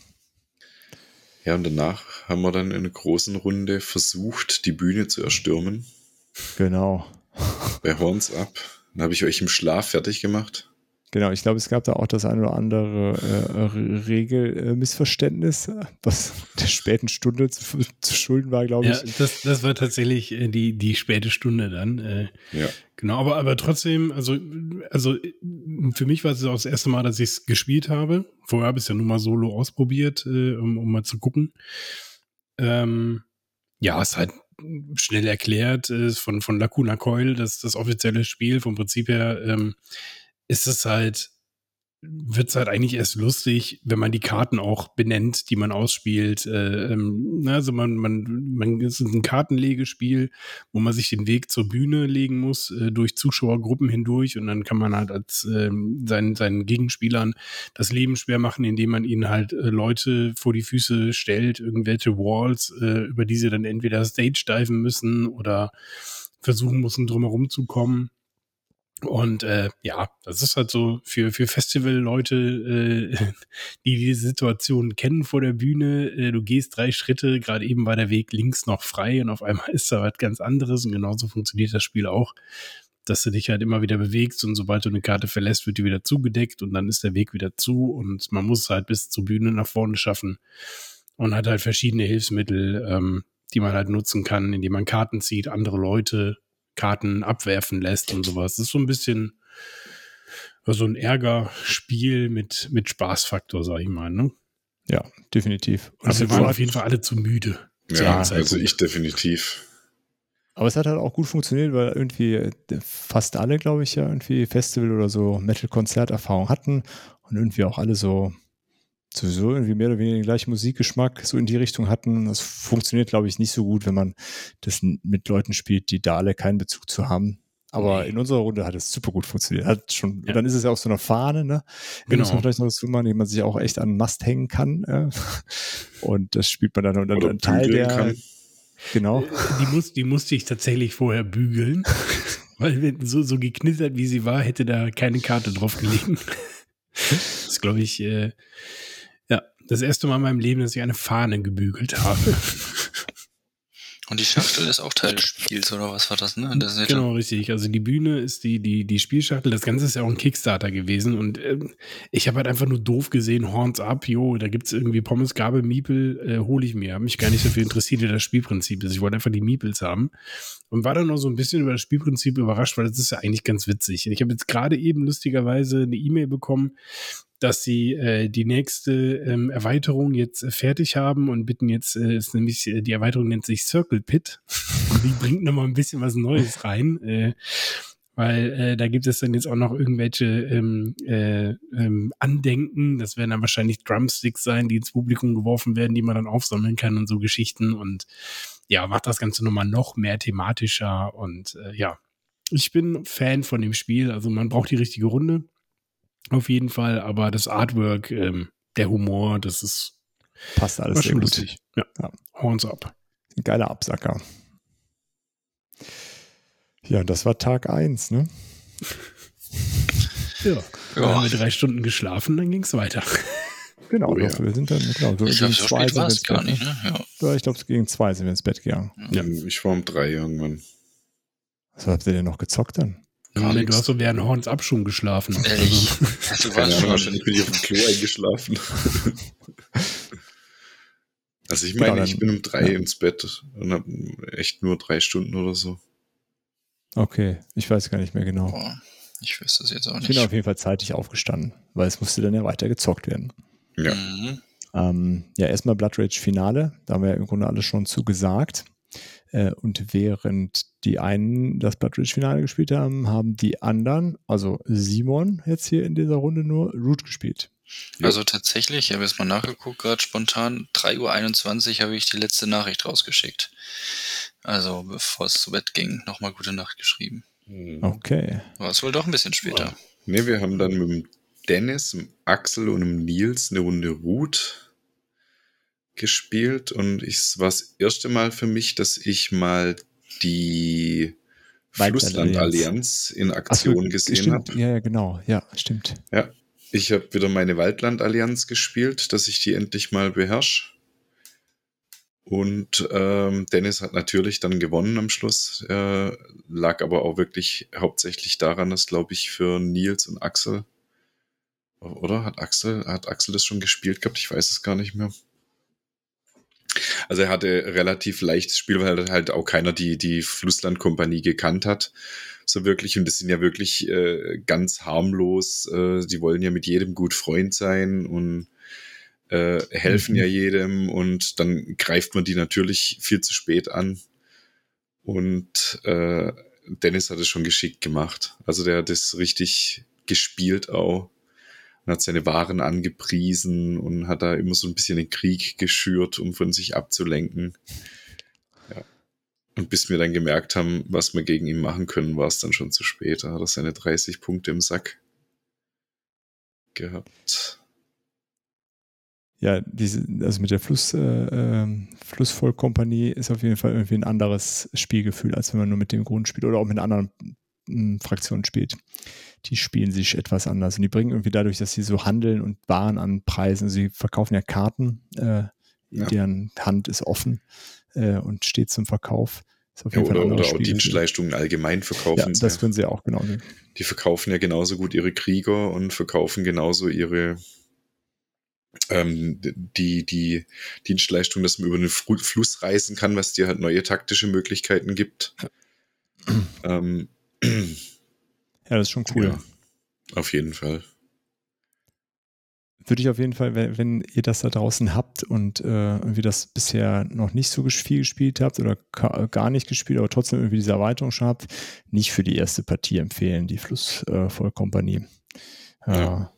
Ja, und danach haben wir dann in einer großen Runde versucht, die Bühne zu erstürmen. Genau. Bei Horns Up. Dann habe ich euch im Schlaf fertig gemacht. Genau, ich glaube, es gab da auch das ein oder andere äh, Regelmissverständnis, was der späten Stunde zu, zu schulden war, glaube ich. Ja, das, das war tatsächlich äh, die, die späte Stunde dann. Äh, ja. Genau, aber, aber trotzdem, also, also für mich war es auch das erste Mal, dass ich es gespielt habe. Vorher habe ich es ja nur mal solo ausprobiert, äh, um, um mal zu gucken. Ähm, ja, es ist halt schnell erklärt, ist von, von Lacuna Coil, das das offizielle Spiel vom Prinzip her. Ähm, ist es halt, wird es halt eigentlich erst lustig, wenn man die Karten auch benennt, die man ausspielt. Äh, ähm, also man, man, man ist ein Kartenlegespiel, wo man sich den Weg zur Bühne legen muss, äh, durch Zuschauergruppen hindurch und dann kann man halt als äh, seinen, seinen Gegenspielern das Leben schwer machen, indem man ihnen halt äh, Leute vor die Füße stellt, irgendwelche Walls, äh, über die sie dann entweder Stage diven müssen oder versuchen müssen, drumherum zu kommen. Und äh, ja, das ist halt so für, für Festival-Leute, äh, die die Situation kennen vor der Bühne. Äh, du gehst drei Schritte, gerade eben war der Weg links noch frei und auf einmal ist da was ganz anderes. Und genauso funktioniert das Spiel auch, dass du dich halt immer wieder bewegst und sobald du eine Karte verlässt, wird die wieder zugedeckt und dann ist der Weg wieder zu und man muss halt bis zur Bühne nach vorne schaffen und hat halt verschiedene Hilfsmittel, ähm, die man halt nutzen kann, indem man Karten zieht, andere Leute Karten abwerfen lässt und sowas. Das ist so ein bisschen so ein Ärgerspiel mit, mit Spaßfaktor, sag ich mal, ne? Ja, definitiv. Und also wir waren auf jeden Fall alle zu müde. Ja, also ich definitiv. Aber es hat halt auch gut funktioniert, weil irgendwie äh, fast alle, glaube ich, ja irgendwie Festival oder so Metal-Konzerterfahrung hatten und irgendwie auch alle so sowieso irgendwie mehr oder weniger den gleichen Musikgeschmack so in die Richtung hatten. Das funktioniert, glaube ich, nicht so gut, wenn man das mit Leuten spielt, die da alle keinen Bezug zu haben. Aber nee. in unserer Runde hat es super gut funktioniert. Hat schon, ja. dann ist es ja auch so eine Fahne, ne? Genau. Muss man vielleicht noch dazu machen, die man sich auch echt an den Mast hängen kann. Äh? Und das spielt man dann und dann ein Teil der. Kann. Genau. Die, muss, die musste ich tatsächlich vorher bügeln. Weil so, so geknittert wie sie war, hätte da keine Karte drauf gelegen. das glaube ich, äh, Das erste Mal in meinem Leben, dass ich eine Fahne gebügelt habe. Und die Schachtel ist auch Teil des Spiels, oder was war das, ne? Das ist genau, richtig. Also die Bühne ist die, die, die Spielschachtel. Das Ganze ist ja auch ein Kickstarter gewesen. Und ähm, ich habe halt einfach nur doof gesehen, Horns up, jo, da gibt es irgendwie Pommes, Gabel, Miepel, äh, hole ich mir. Hab mich gar nicht dafür interessiert, wie das Spielprinzip ist. Ich wollte einfach die Miepels haben. Und war dann noch so ein bisschen über das Spielprinzip überrascht, weil das ist ja eigentlich ganz witzig. Ich habe jetzt gerade eben lustigerweise eine E-Mail bekommen, dass sie äh, die nächste ähm, Erweiterung jetzt äh, fertig haben und bitten jetzt, äh, ist nämlich, äh, die Erweiterung nennt sich Circle Pit. die bringt nochmal ein bisschen was Neues rein. Äh, weil äh, da gibt es dann jetzt auch noch irgendwelche ähm, äh, ähm, Andenken. Das werden dann wahrscheinlich Drumsticks sein, die ins Publikum geworfen werden, die man dann aufsammeln kann und so Geschichten. Und ja, macht das Ganze nochmal noch mehr thematischer. Und äh, ja, ich bin Fan von dem Spiel. Also man braucht die richtige Runde. Auf jeden Fall, aber das Artwork, ähm, der Humor, das ist passt alles sehr gut. Lustig. Ja. ja. Horns up. Ein geiler Absacker. Ja, das war Tag 1, ne? ja. Dann haben wir drei Stunden geschlafen, dann ging es weiter. Genau, oh, ja. wir sind dann, genau, so ich glaube, so spät war es gar nicht, ne? Ja. ja ich glaube, gegen zwei sind wir ins Bett gegangen. Ja. Ich war um drei irgendwann. Was habt ihr denn noch gezockt dann? Gar nee, du hast so während Horns ab schon geschlafen. Ehrlich? Also, du warst schon wahrscheinlich bin ich auf dem Klo eingeschlafen. also ich meine, genau, ich bin um drei ja. ins Bett und habe echt nur drei Stunden oder so. Okay, ich weiß gar nicht mehr genau. Boah, ich wüsste es jetzt auch nicht. Ich bin auf jeden Fall zeitig aufgestanden, weil es musste dann ja weiter gezockt werden. Ja. Mhm. Ähm, ja, erstmal Blood Rage Finale, da haben wir ja im Grunde alles schon zugesagt. Äh, und während die einen das Blood Ridge Finale gespielt haben, haben die anderen, also Simon jetzt hier in dieser Runde nur Root gespielt. Also tatsächlich, ich habe jetzt mal nachgeguckt, gerade spontan, 3.21 Uhr habe ich die letzte Nachricht rausgeschickt. Also bevor es zu Bett ging, nochmal gute Nacht geschrieben. Hm. Okay. War es wohl doch ein bisschen später. Ja. Ne, wir haben dann mit dem Dennis, dem Axel und dem Nils eine Runde Root gespielt und es war das erste Mal für mich, dass ich mal die Flussland-Allianz in Aktion so, gesehen habe. Ja, ja, genau. Ja, stimmt. Ja, ich habe wieder meine Waldland-Allianz gespielt, dass ich die endlich mal beherrsche. Und ähm, Dennis hat natürlich dann gewonnen am Schluss, äh, lag aber auch wirklich hauptsächlich daran, dass, glaube ich, für Nils und Axel, oder? Hat Axel, hat Axel das schon gespielt gehabt? Ich weiß es gar nicht mehr. Also er hatte relativ leichtes Spiel, weil halt auch keiner die, die Flusslandkompanie gekannt hat. So wirklich. Und das sind ja wirklich äh, ganz harmlos. Äh, die wollen ja mit jedem gut Freund sein und äh, helfen mhm. ja jedem. Und dann greift man die natürlich viel zu spät an. Und äh, Dennis hat es schon geschickt gemacht. Also der hat das richtig gespielt auch und hat seine Waren angepriesen und hat da immer so ein bisschen den Krieg geschürt, um von sich abzulenken. Ja. Und bis wir dann gemerkt haben, was wir gegen ihn machen können, war es dann schon zu spät. Da hat er seine 30 Punkte im Sack gehabt. Ja, diese, also mit der Fluss, äh, ähm, Flussvollkompanie ist auf jeden Fall irgendwie ein anderes Spielgefühl, als wenn man nur mit dem Grund spielt oder auch mit anderen m, Fraktionen spielt die spielen sich etwas anders. Und die bringen irgendwie dadurch, dass sie so handeln und Waren anpreisen. Sie verkaufen ja Karten, äh, ja. deren Hand ist offen äh, und steht zum Verkauf. Ja, oder, oder auch Dienstleistungen allgemein verkaufen. Ja, das können sie auch genau. Die verkaufen ja genauso gut ihre Krieger und verkaufen genauso ihre ähm, die, die Dienstleistung, dass man über den Fluss reisen kann, was dir halt neue taktische Möglichkeiten gibt. ähm, ja, das ist schon cool. Ja, auf jeden Fall. Würde ich auf jeden Fall, wenn, wenn ihr das da draußen habt und äh, irgendwie das bisher noch nicht so viel gespielt habt oder gar nicht gespielt, aber trotzdem irgendwie diese Erweiterung schon habt, nicht für die erste Partie empfehlen, die Flussvollkompanie. Äh, ja.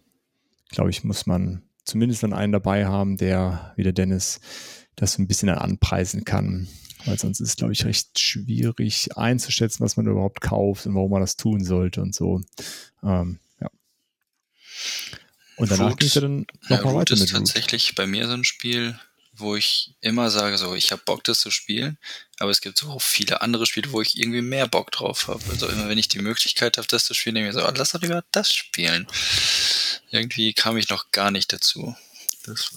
Glaube ich, muss man zumindest dann einen dabei haben, der, wie der Dennis, das ein bisschen anpreisen kann weil sonst ist es, glaube ich, recht schwierig einzuschätzen, was man überhaupt kauft und warum man das tun sollte und so. Ähm, ja. Und danach ging es ja dann nochmal ja, weiter ist mit tatsächlich Root. bei mir so ein Spiel, wo ich immer sage, so, ich habe Bock, das zu spielen, aber es gibt so viele andere Spiele, wo ich irgendwie mehr Bock drauf habe. Also immer wenn ich die Möglichkeit habe, das zu spielen, denke ich mir so, oh, lass doch lieber das spielen. Irgendwie kam ich noch gar nicht dazu. Das,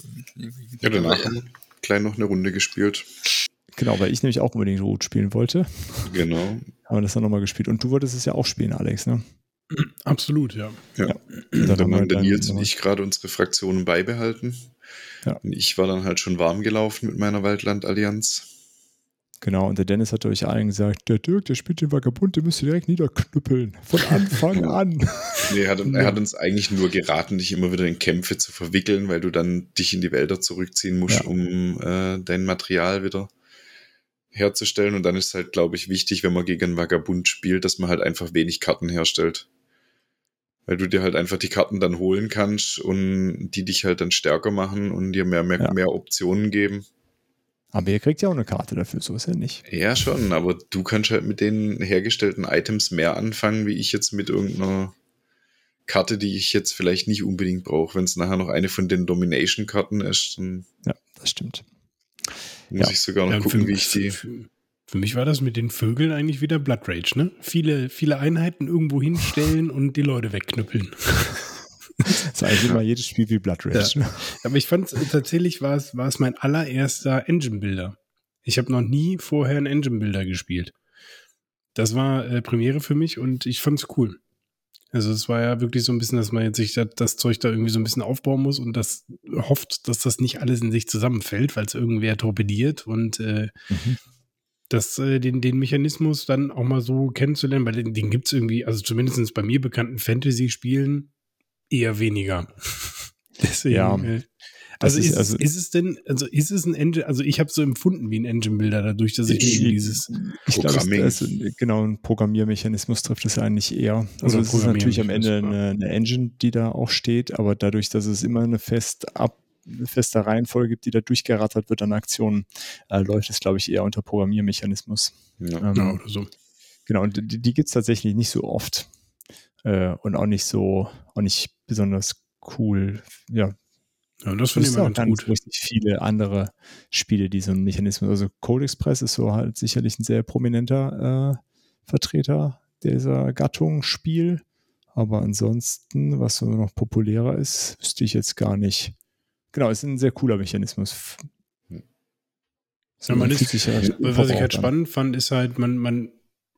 ja, danach haben wir klein noch eine Runde gespielt. Genau, weil ich nämlich auch unbedingt Root spielen wollte. Genau. Haben wir das dann nochmal gespielt. Und du wolltest es ja auch spielen, Alex, ne? Absolut, ja. Ja. ja. Dann, dann haben der Nils und ich gerade unsere Fraktionen beibehalten. Ja. Und ich war dann halt schon warm gelaufen mit meiner Waldland-Allianz. Genau, und der Dennis hat euch allen gesagt, der Dirk, der spielt den Vagabund, den müsst ihr direkt niederknüppeln. Von Anfang an. nee, er hat, er hat, uns eigentlich nur geraten, dich immer wieder in Kämpfe zu verwickeln, weil du dann dich in die Wälder zurückziehen musst, ja. um äh, dein Material wieder herzustellen. Und dann ist halt, glaube ich, wichtig, wenn man gegen einen Vagabund spielt, dass man halt einfach wenig Karten herstellt. Weil du dir halt einfach die Karten dann holen kannst und die dich halt dann stärker machen und dir mehr, mehr, ja. mehr Optionen geben. Aber ihr kriegt ja auch eine Karte dafür, so ist ja nicht. Ja, schon, aber du kannst halt mit den hergestellten Items mehr anfangen, wie ich jetzt mit irgendeiner Karte, die ich jetzt vielleicht nicht unbedingt brauche. Wenn es nachher noch eine von den Domination-Karten ist. Ja, das stimmt. Muss ja. ich sogar noch ja, gucken, für, wie ich die. Für, für, mich war das mit den Vögeln eigentlich wieder Blood Rage, ne? Viele, viele Einheiten irgendwo hinstellen und die Leute wegknüppeln. Das ist eigentlich immer jedes Spiel wie Blood Rage. Ja. Aber ich fand tatsächlich war es, war es mein allererster Engine-Builder. Ich habe noch nie vorher einen Engine-Builder gespielt. Das war äh, Premiere für mich und ich fand es cool. Also es war ja wirklich so ein bisschen, dass man jetzt sich das, das, Zeug da irgendwie so ein bisschen aufbauen muss und das hofft, dass das nicht alles in sich zusammenfällt, weil es irgendwer torpediert und äh, mhm. das, äh, den, den Mechanismus dann auch mal so kennenzulernen, weil den, den gibt es irgendwie, also zumindest bei mir bekannten Fantasy-Spielen eher weniger. Deswegen, ja. Äh, also ist, ist, also ist, es denn, also ist es ein Engine, also ich habe so empfunden wie ein Engine-Builder dadurch, dass ich, ich dieses Ich glaube, es ist genau ein Programmiermechanismus trifft es eigentlich eher. Also es ist natürlich am Ende eine, eine, Engine, die da auch steht, aber dadurch, dass es immer eine fest ab eine feste Reihenfolge gibt, die da durchgerattert wird an Aktionen, äh, läuft es, glaube ich, eher unter Programmiermechanismus. Ja, ähm, ja oder so. Genau, und die, die gibt es tatsächlich nicht so oft. Äh, und auch nicht so, auch nicht besonders cool. Ja, ja, das finde ich auch ganz gut. richtig viele andere Spiele, die so einen Mechanismus, also Code Express ist so halt sicherlich ein sehr prominenter äh, Vertreter dieser Gattung Spiel. Aber ansonsten, was so noch populärer ist, wüsste ich jetzt gar nicht. Genau, ist ein sehr cooler Mechanismus. So, ja, man ist, was ich halt spannend fand, ist halt, man, man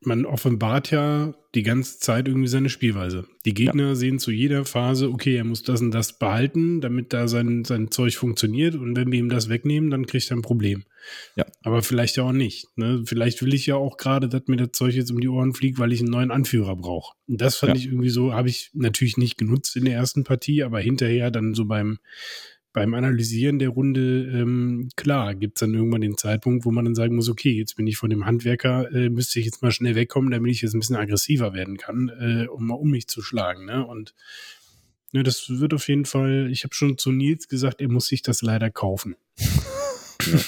man offenbart ja die ganze Zeit irgendwie seine Spielweise. Die Gegner ja. sehen zu jeder Phase, okay, er muss das und das behalten, damit da sein, sein Zeug funktioniert. Und wenn wir ihm das wegnehmen, dann kriegt er ein Problem. Ja. Aber vielleicht ja auch nicht. Ne? Vielleicht will ich ja auch gerade, dass mir das Zeug jetzt um die Ohren fliegt, weil ich einen neuen Anführer brauche. Und das fand ja. ich irgendwie so, habe ich natürlich nicht genutzt in der ersten Partie, aber hinterher dann so beim beim Analysieren der Runde, ähm, klar, gibt es dann irgendwann den Zeitpunkt, wo man dann sagen muss, okay, jetzt bin ich von dem Handwerker, äh, müsste ich jetzt mal schnell wegkommen, damit ich jetzt ein bisschen aggressiver werden kann, äh, um mal um mich zu schlagen. Ne? Und ne, das wird auf jeden Fall, ich habe schon zu Nils gesagt, er muss sich das leider kaufen. Ja.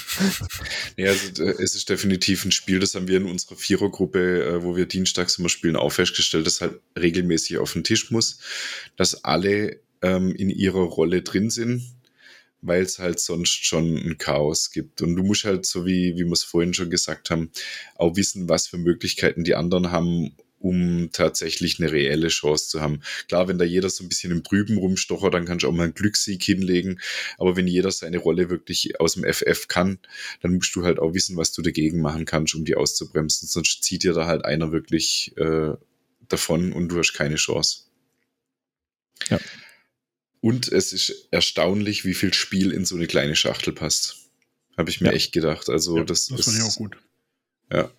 ja, also äh, es ist definitiv ein Spiel, das haben wir in unserer Vierergruppe, äh, wo wir dienstags immer spielen, auch festgestellt, dass halt regelmäßig auf den Tisch muss, dass alle ähm, in ihrer Rolle drin sind weil es halt sonst schon ein Chaos gibt. Und du musst halt, so wie, wie wir es vorhin schon gesagt haben, auch wissen, was für Möglichkeiten die anderen haben, um tatsächlich eine reelle Chance zu haben. Klar, wenn da jeder so ein bisschen im Trüben rumstochert, dann kannst du auch mal einen Glückssieg hinlegen. Aber wenn jeder seine Rolle wirklich aus dem FF kann, dann musst du halt auch wissen, was du dagegen machen kannst, um die auszubremsen. Sonst zieht dir da halt einer wirklich äh, davon und du hast keine Chance. Ja. Und es ist erstaunlich, wie viel Spiel in so eine kleine Schachtel passt. Habe ich mir ja. echt gedacht. Also ja, das, das fand ich auch gut. Ja.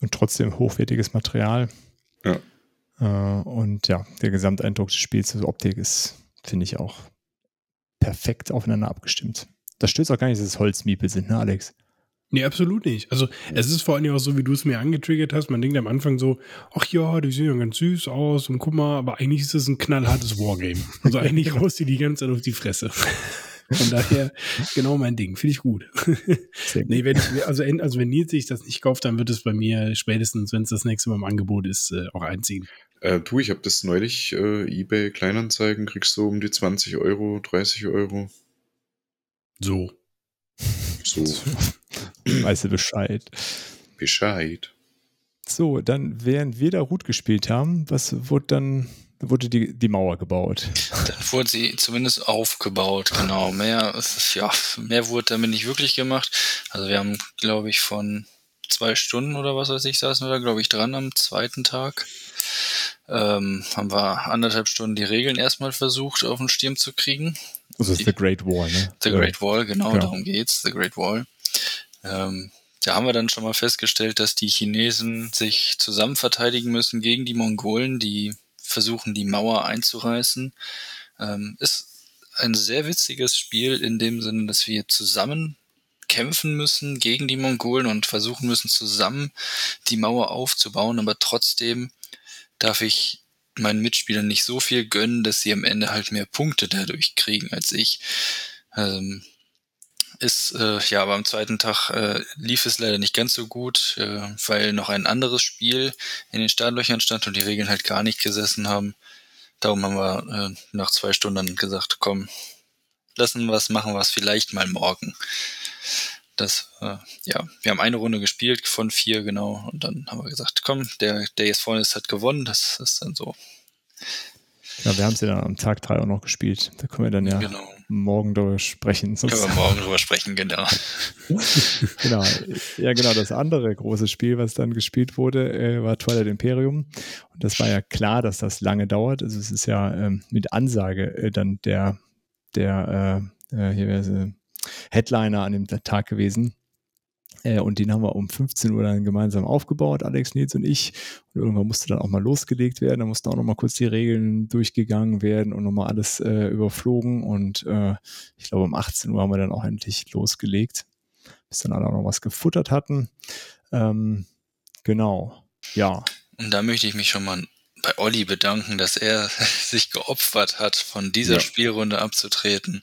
Und trotzdem hochwertiges Material. Ja. Äh, und ja, der Gesamteindruck des Spiels, also Optik ist, finde ich, auch perfekt aufeinander abgestimmt. Das stößt auch gar nicht, dass es Holzmiepel sind, ne, Alex? Nee, absolut nicht. Also es ist vor allem auch so, wie du es mir angetriggert hast. Man denkt am Anfang so, ach ja, die sehen ja ganz süß aus und guck mal, aber eigentlich ist es ein knallhartes Wargame. Also eigentlich haust die die ganze Zeit auf die Fresse. Von daher genau mein Ding. Finde ich gut. nee, wenn ich, also, also wenn Nils sich das nicht kauft, dann wird es bei mir spätestens, wenn es das nächste Mal im Angebot ist, äh, auch einziehen. Äh, du, ich habe das neulich äh, eBay Kleinanzeigen, kriegst du um die 20 Euro, 30 Euro. So. So. Weißt du Bescheid. Bescheid. So, dann, während wir da Root gespielt haben, was wurde dann, wurde die, die Mauer gebaut. Dann wurde sie zumindest aufgebaut, genau. Mehr, ist, ja, mehr wurde damit nicht wirklich gemacht. Also wir haben, glaube ich, von zwei Stunden oder was weiß ich, saßen wir da, glaube ich, dran am zweiten Tag. Ähm, haben wir anderthalb Stunden die Regeln erstmal versucht, auf den Stirn zu kriegen. Also ist The Great Wall, ne? The Great Wall, genau, ja. darum geht's, The Great Wall. Ähm, da haben wir dann schon mal festgestellt, dass die Chinesen sich zusammen verteidigen müssen gegen die Mongolen, die versuchen, die Mauer einzureißen. Ähm, ist ein sehr witziges Spiel in dem Sinne, dass wir zusammen kämpfen müssen gegen die Mongolen und versuchen müssen, zusammen die Mauer aufzubauen, aber trotzdem darf ich meinen Mitspielern nicht so viel gönnen, dass sie am Ende halt mehr Punkte dadurch kriegen als ich. Ähm, ist, äh, ja, aber am zweiten Tag äh, lief es leider nicht ganz so gut, äh, weil noch ein anderes Spiel in den Startlöchern stand und die Regeln halt gar nicht gesessen haben. Darum haben wir äh, nach zwei Stunden gesagt, komm, lassen wir es, machen wir es vielleicht mal morgen. Das, äh, ja, wir haben eine Runde gespielt von vier, genau, und dann haben wir gesagt, komm, der, der jetzt vorne ist, hat gewonnen. Das ist dann so. Ja, wir haben sie dann am Tag drei auch noch gespielt. Da können wir dann ja genau. morgen darüber sprechen. Können wir morgen darüber sprechen, genau. genau. Ja, genau. Das andere große Spiel, was dann gespielt wurde, äh, war Twilight Imperium. Und das war ja klar, dass das lange dauert. Also es ist ja ähm, mit Ansage äh, dann der, der äh, äh hier wäre Headliner an dem Tag gewesen. Äh, und den haben wir um 15 Uhr dann gemeinsam aufgebaut, Alex, Nils und ich. Und irgendwann musste dann auch mal losgelegt werden. Da mussten auch noch mal kurz die Regeln durchgegangen werden und noch mal alles äh, überflogen. Und äh, ich glaube, um 18 Uhr haben wir dann auch endlich losgelegt, bis dann alle auch noch was gefuttert hatten. Ähm, genau, ja. Und da möchte ich mich schon mal bei Olli bedanken, dass er sich geopfert hat, von dieser ja. Spielrunde abzutreten.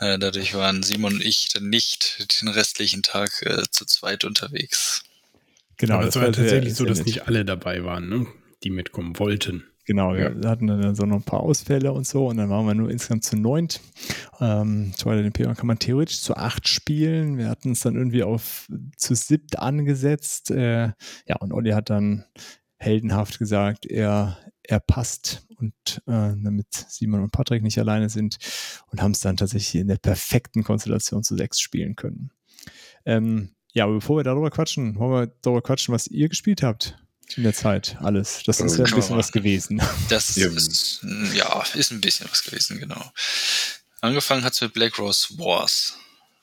Äh, dadurch waren Simon und ich dann nicht den restlichen Tag äh, zu zweit unterwegs. Genau, Aber es war tatsächlich so, dass nicht alle dabei waren, ne? die mitkommen wollten. Genau, ja. wir hatten dann so noch ein paar Ausfälle und so und dann waren wir nur insgesamt zu neunt. Ähm, Twilight Imperium kann man theoretisch zu acht spielen. Wir hatten es dann irgendwie auf zu siebt angesetzt. Äh, ja, und Olli hat dann heldenhaft gesagt, er, er passt und äh, damit Simon und Patrick nicht alleine sind und haben es dann tatsächlich in der perfekten Konstellation zu sechs spielen können. Ähm, ja, aber bevor wir darüber quatschen, wollen wir darüber quatschen, was ihr gespielt habt in der Zeit. Alles. Das ist ja ein bisschen was gewesen. Das ist, ja, ist ein bisschen was gewesen, genau. Angefangen hat es mit Black Rose Wars.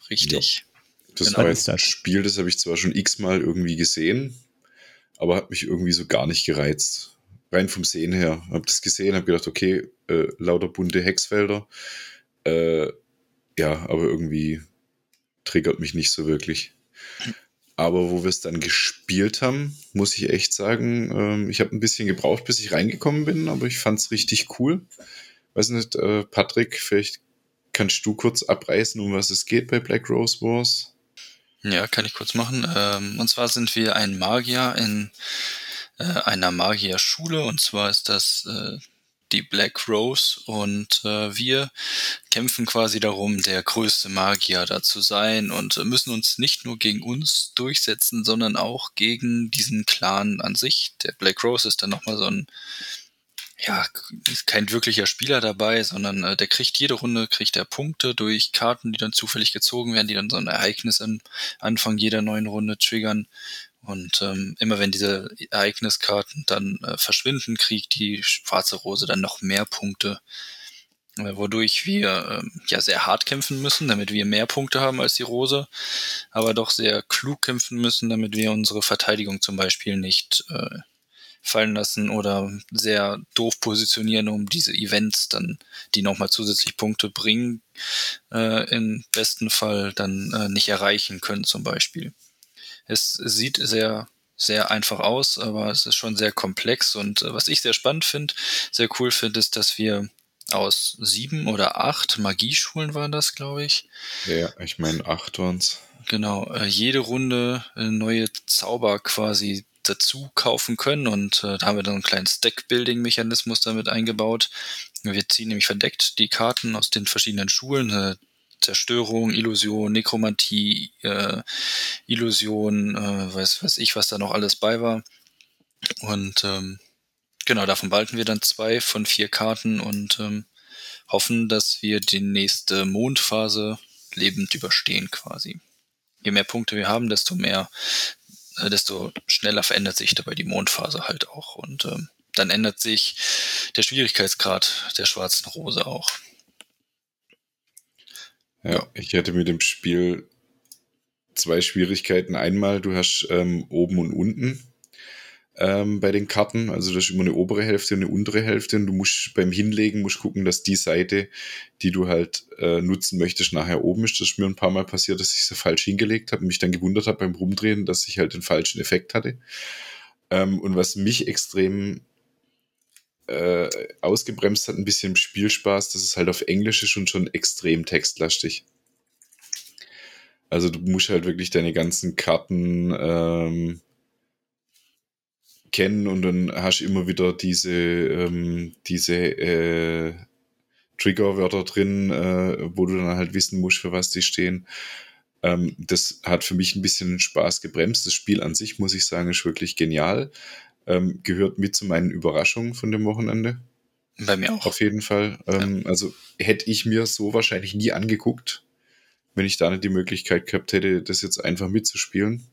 Richtig. Ja. Das genau. war jetzt ein Spiel, das habe ich zwar schon x-mal irgendwie gesehen, aber hat mich irgendwie so gar nicht gereizt. Rein vom Sehen her. Hab das gesehen, hab gedacht, okay, äh, lauter bunte Hexfelder. Äh, ja, aber irgendwie triggert mich nicht so wirklich. Aber wo wir es dann gespielt haben, muss ich echt sagen, ähm, ich habe ein bisschen gebraucht, bis ich reingekommen bin, aber ich fand es richtig cool. Weiß nicht, äh, Patrick, vielleicht kannst du kurz abreißen, um was es geht bei Black Rose Wars? Ja, kann ich kurz machen. Ähm, und zwar sind wir ein Magier in äh, einer Magierschule und zwar ist das äh, die Black Rose und äh, wir kämpfen quasi darum, der größte Magier da zu sein und müssen uns nicht nur gegen uns durchsetzen, sondern auch gegen diesen Clan an sich. Der Black Rose ist dann nochmal so ein ja, ist kein wirklicher Spieler dabei, sondern äh, der kriegt jede Runde, kriegt er Punkte durch Karten, die dann zufällig gezogen werden, die dann so ein Ereignis am Anfang jeder neuen Runde triggern. Und ähm, immer wenn diese Ereigniskarten dann äh, verschwinden, kriegt die schwarze Rose dann noch mehr Punkte, äh, wodurch wir äh, ja sehr hart kämpfen müssen, damit wir mehr Punkte haben als die Rose, aber doch sehr klug kämpfen müssen, damit wir unsere Verteidigung zum Beispiel nicht äh, fallen lassen oder sehr doof positionieren, um diese Events dann, die nochmal zusätzlich Punkte bringen, äh, im besten Fall dann äh, nicht erreichen können zum Beispiel. Es sieht sehr sehr einfach aus, aber es ist schon sehr komplex und äh, was ich sehr spannend finde, sehr cool finde, ist, dass wir aus sieben oder acht Magieschulen waren das, glaube ich. Ja, ich meine acht waren's. Genau, äh, jede Runde äh, neue Zauber quasi dazu kaufen können und äh, da haben wir dann einen kleinen Stack-Building-Mechanismus damit eingebaut. Wir ziehen nämlich verdeckt die Karten aus den verschiedenen Schulen, äh, Zerstörung, Illusion, Nekromantie, äh, Illusion, äh, weiß, weiß ich, was da noch alles bei war. Und ähm, Genau, davon behalten wir dann zwei von vier Karten und ähm, hoffen, dass wir die nächste Mondphase lebend überstehen quasi. Je mehr Punkte wir haben, desto mehr, desto schneller verändert sich dabei die Mondphase halt auch. Und ähm, dann ändert sich der Schwierigkeitsgrad der schwarzen Rose auch. Ja, ich hätte mit dem Spiel zwei Schwierigkeiten. Einmal, du hast ähm, oben und unten ähm, bei den Karten. Also das ist immer eine obere Hälfte und eine untere Hälfte. Und du musst beim Hinlegen musst gucken, dass die Seite, die du halt äh, nutzen möchtest, nachher oben ist. Das ist mir ein paar Mal passiert, dass ich sie falsch hingelegt habe und mich dann gewundert habe beim Rumdrehen, dass ich halt den falschen Effekt hatte. Ähm, und was mich extrem äh, ausgebremst hat, ein bisschen im Spielspaß, dass es halt auf Englisch ist und schon extrem textlastig. Also du musst halt wirklich deine ganzen Karten ähm, kennen und dann hast du immer wieder diese, ähm, diese äh, Triggerwörter drin, äh, wo du dann halt wissen musst, für was die stehen. Ähm, das hat für mich ein bisschen den Spaß gebremst. Das Spiel an sich, muss ich sagen, ist wirklich genial. Ähm, gehört mit zu meinen Überraschungen von dem Wochenende. Bei mir auch. Auf jeden Fall. Ähm, ja. Also hätte ich mir so wahrscheinlich nie angeguckt, wenn ich da nicht die Möglichkeit gehabt hätte, das jetzt einfach mitzuspielen.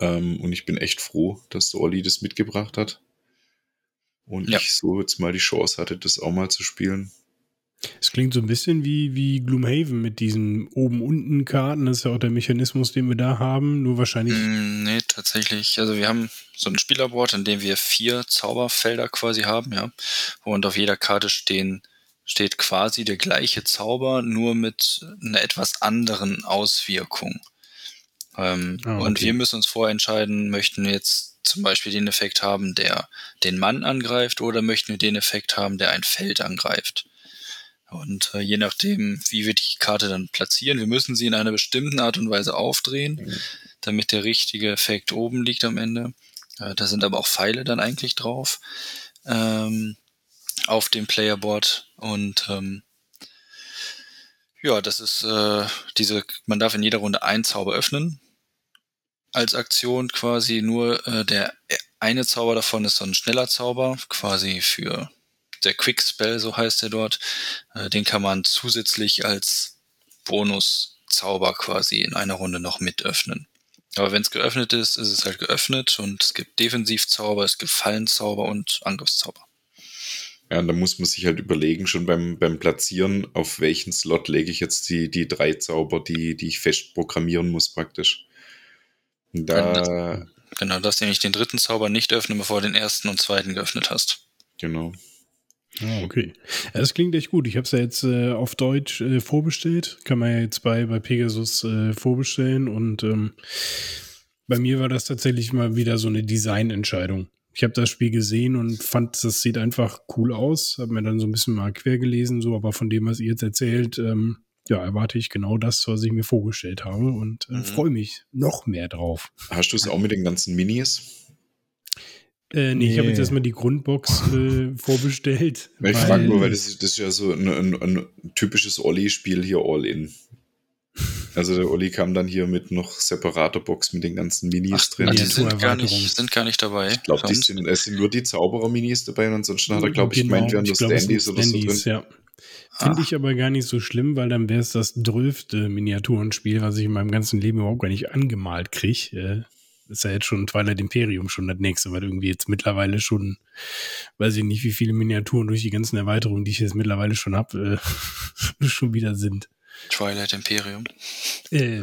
Ähm, und ich bin echt froh, dass der Olli das mitgebracht hat. Und ja. ich so jetzt mal die Chance hatte, das auch mal zu spielen. Es klingt so ein bisschen wie, wie Gloomhaven mit diesen Oben-Unten-Karten. Das ist ja auch der Mechanismus, den wir da haben. Nur wahrscheinlich. Mm, nee, tatsächlich. Also wir haben so ein Spielerboard, in dem wir vier Zauberfelder quasi haben, ja. Und auf jeder Karte stehen, steht quasi der gleiche Zauber, nur mit einer etwas anderen Auswirkung. Ähm, ah, okay. Und wir müssen uns vorentscheiden, möchten wir jetzt zum Beispiel den Effekt haben, der den Mann angreift, oder möchten wir den Effekt haben, der ein Feld angreift. Und äh, je nachdem, wie wir die Karte dann platzieren, wir müssen sie in einer bestimmten Art und Weise aufdrehen, mhm. damit der richtige Effekt oben liegt am Ende. Äh, da sind aber auch Pfeile dann eigentlich drauf ähm, auf dem Playerboard. Und ähm, ja, das ist äh, diese, man darf in jeder Runde einen Zauber öffnen als Aktion quasi nur äh, der eine Zauber davon ist so ein schneller Zauber, quasi für der Quick Spell, so heißt er dort. Äh, den kann man zusätzlich als Bonus-Zauber quasi in einer Runde noch mit öffnen. Aber wenn es geöffnet ist, ist es halt geöffnet und es gibt Defensivzauber, es gibt Fallenzauber und Angriffszauber. Ja, und da muss man sich halt überlegen, schon beim, beim Platzieren, auf welchen Slot lege ich jetzt die, die drei Zauber, die, die ich fest programmieren muss, praktisch. Da, genau, du darfst nämlich den dritten Zauber nicht öffnen, bevor du den ersten und zweiten geöffnet hast. Genau. Ah, okay. Ja, das klingt echt gut. Ich habe es ja jetzt äh, auf Deutsch äh, vorbestellt. Kann man ja jetzt bei, bei Pegasus äh, vorbestellen. Und ähm, bei mir war das tatsächlich mal wieder so eine Designentscheidung. Ich habe das Spiel gesehen und fand, das sieht einfach cool aus. Habe mir dann so ein bisschen mal quer gelesen, so, aber von dem, was ihr jetzt erzählt, ähm, ja, erwarte ich genau das, was ich mir vorgestellt habe und äh, mhm. freue mich noch mehr drauf. Hast du es auch mit den ganzen Minis? Äh, nee, nee, ich habe jetzt erstmal die Grundbox äh, vorbestellt. Ich frage nur, weil das ist, das ist ja so ein, ein, ein typisches Olli-Spiel hier All-In. Also der Olli kam dann hier mit noch separater Box mit den ganzen Minis Ach, drin. Die sind gar, nicht, sind gar nicht dabei. Ich glaube, sind, es sind nur die Zauberer-Minis dabei und ansonsten hat er, glaube ich, genau, gemeint, wären nur Standys oder so drin. Ja. Finde ich aber gar nicht so schlimm, weil dann wäre es das drölfte Miniaturenspiel, was ich in meinem ganzen Leben überhaupt gar nicht angemalt kriege. Äh, ist ja jetzt schon Twilight Imperium schon das nächste, weil irgendwie jetzt mittlerweile schon, weiß ich nicht, wie viele Miniaturen durch die ganzen Erweiterungen, die ich jetzt mittlerweile schon habe, äh, schon wieder sind. Twilight Imperium? Äh,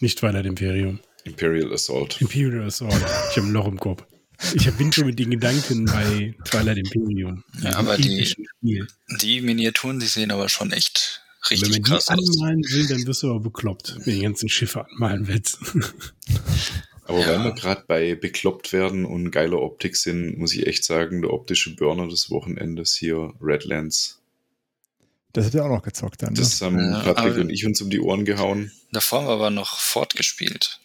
nicht Twilight Imperium. Imperial Assault. Imperial Assault. Ich habe ein Loch im Kopf. Ich bin schon mit den Gedanken bei Twilight Imperium. Ja, aber die, die Miniaturen, die sehen aber schon echt richtig Wenn man krass die anmalen will, dann wirst du aber bekloppt, wenn du die ganzen Schiffe anmalen willst. Aber ja. weil wir gerade bei bekloppt werden und geile Optik sind, muss ich echt sagen, der optische Burner des Wochenendes hier, Redlands. Das hat er auch noch gezockt dann. Das ne? haben ja, Patrick und ich uns um die Ohren gehauen. Davor haben wir aber noch fortgespielt.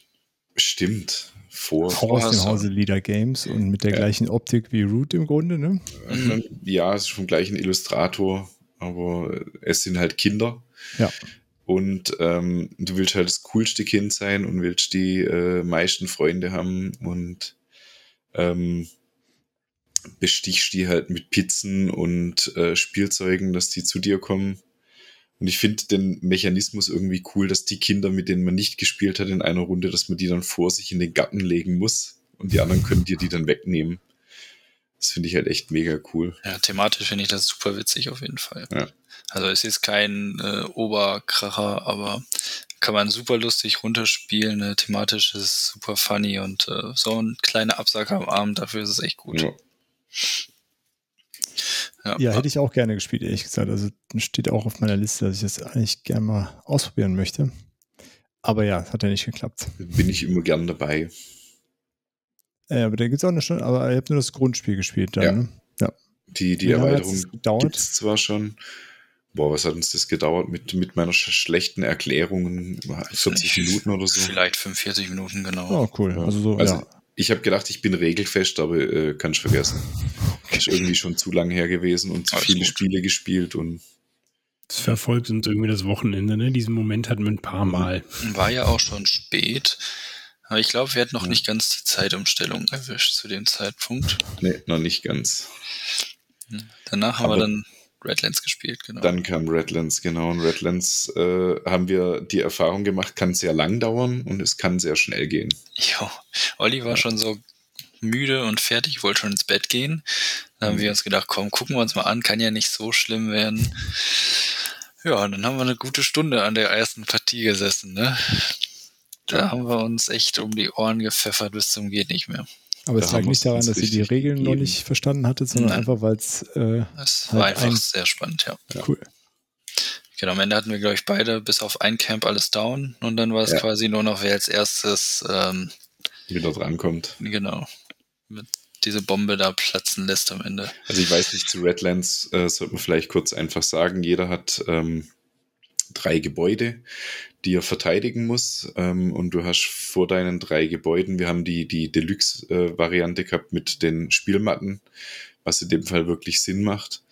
Stimmt vor. Auch aus dem Hause Leader Games und mit der ja. gleichen Optik wie Root im Grunde, ne? Mhm. Ja, es ist vom gleichen Illustrator, aber es sind halt Kinder. Ja. Und ähm, du willst halt das coolste Kind sein und willst die äh, meisten Freunde haben und ähm, bestichst die halt mit Pizzen und äh, Spielzeugen, dass die zu dir kommen. Und ich finde den Mechanismus irgendwie cool, dass die Kinder, mit denen man nicht gespielt hat in einer Runde, dass man die dann vor sich in den Garten legen muss und die anderen können dir die dann wegnehmen. Das finde ich halt echt mega cool. Ja, thematisch finde ich das super witzig auf jeden Fall. Ja. Also es ist kein äh, Oberkracher, aber kann man super lustig runterspielen. Ne? Thematisch ist es super funny und äh, so ein kleiner Absacker am Abend, dafür ist es echt gut. Ja. Ja, ja, hätte ich auch gerne gespielt, ehrlich gesagt. Also steht auch auf meiner Liste, dass ich das eigentlich gerne mal ausprobieren möchte. Aber ja, hat ja nicht geklappt. Bin ich immer gern dabei. Ja, aber da gibt es auch eine Stunde, aber ihr habt nur das Grundspiel gespielt dann, Ja. ne? Ja. Die, die Wie lange Erweiterung gibt es zwar schon. Boah, was hat uns das gedauert mit, mit meiner sch schlechten Erklärung? 40 Minuten oder so. Vielleicht 45 Minuten, genau. Oh, cool. Also so, Also, ja. Ich habe gedacht, ich bin regelfest, aber äh, kann ich vergessen. Ist irgendwie schon zu lang her gewesen und zu Alles viele gut. Spiele gespielt und Es verfolgt uns irgendwie das Wochenende, ne? Diesen Moment hatten wir ein paar Mal. War ja auch schon spät. Aber ich glaube, wir hatten noch Ja. nicht ganz die Zeitumstellung erwischt zu dem Zeitpunkt. nee, noch nicht ganz. Danach haben Aber- wir dann Redlands gespielt, genau. Dann kam Redlands, genau. Und Redlands äh, haben wir die Erfahrung gemacht, kann sehr lang dauern und es kann sehr schnell gehen. Jo, Olli war schon so müde und fertig, wollte schon ins Bett gehen. Dann haben wir uns gedacht, komm, gucken wir uns mal an, kann ja nicht so schlimm werden. Ja, und dann haben wir eine gute Stunde an der ersten Partie gesessen, ne? Da haben wir uns echt um die Ohren gepfeffert bis zum geht nicht mehr. Aber es lag nicht daran, dass ihr die Regeln noch gegeben. nicht verstanden hattet, sondern Nein. einfach, weil es äh, Es Halt war einfach ein- sehr spannend, ja. cool. Genau, am Ende hatten wir, glaube ich, beide bis auf ein Camp alles down und dann war es Ja. quasi nur noch, wer als erstes, ähm, Wieder drankommt. genau, mit diese Bombe da platzen lässt am Ende. Also ich weiß nicht, zu Redlands äh, sollte man vielleicht kurz einfach sagen, jeder hat ähm, drei Gebäude, die er verteidigen muss. Ähm, und du hast vor deinen drei Gebäuden, wir haben die, die Deluxe-Variante gehabt mit den Spielmatten, was in dem Fall wirklich Sinn macht.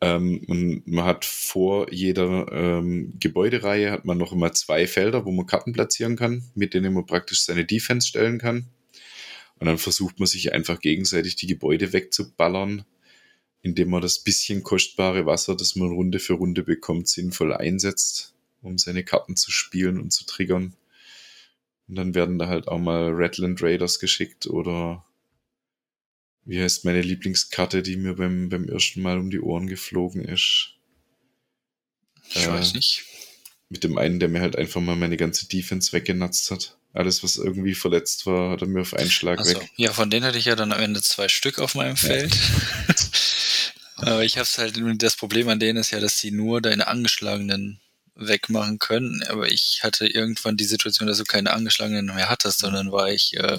Ähm, und man hat vor jeder ähm, Gebäudereihe hat man noch immer zwei Felder, wo man Karten platzieren kann, mit denen man praktisch seine Defense stellen kann. Und dann versucht man sich einfach gegenseitig die Gebäude wegzuballern, indem man das bisschen kostbare Wasser, das man Runde für Runde bekommt, sinnvoll einsetzt, um seine Karten zu spielen und zu triggern. Und dann werden da halt auch mal Redland Raiders geschickt oder wie heißt meine Lieblingskarte, die mir beim, beim ersten Mal um die Ohren geflogen ist. Ich Äh, weiß nicht. Mit dem einen, der mir halt einfach mal meine ganze Defense weggenatzt hat. Alles, was irgendwie verletzt war, hat er mir auf einen Schlag Also, weg. ja, von denen hatte ich ja dann am Ende zwei Stück auf meinem Feld. Aber ich hab's halt, das Problem an denen ist ja, dass sie nur deine angeschlagenen wegmachen können. Aber ich hatte irgendwann die Situation, dass du keine angeschlagenen mehr hattest, sondern war ich äh,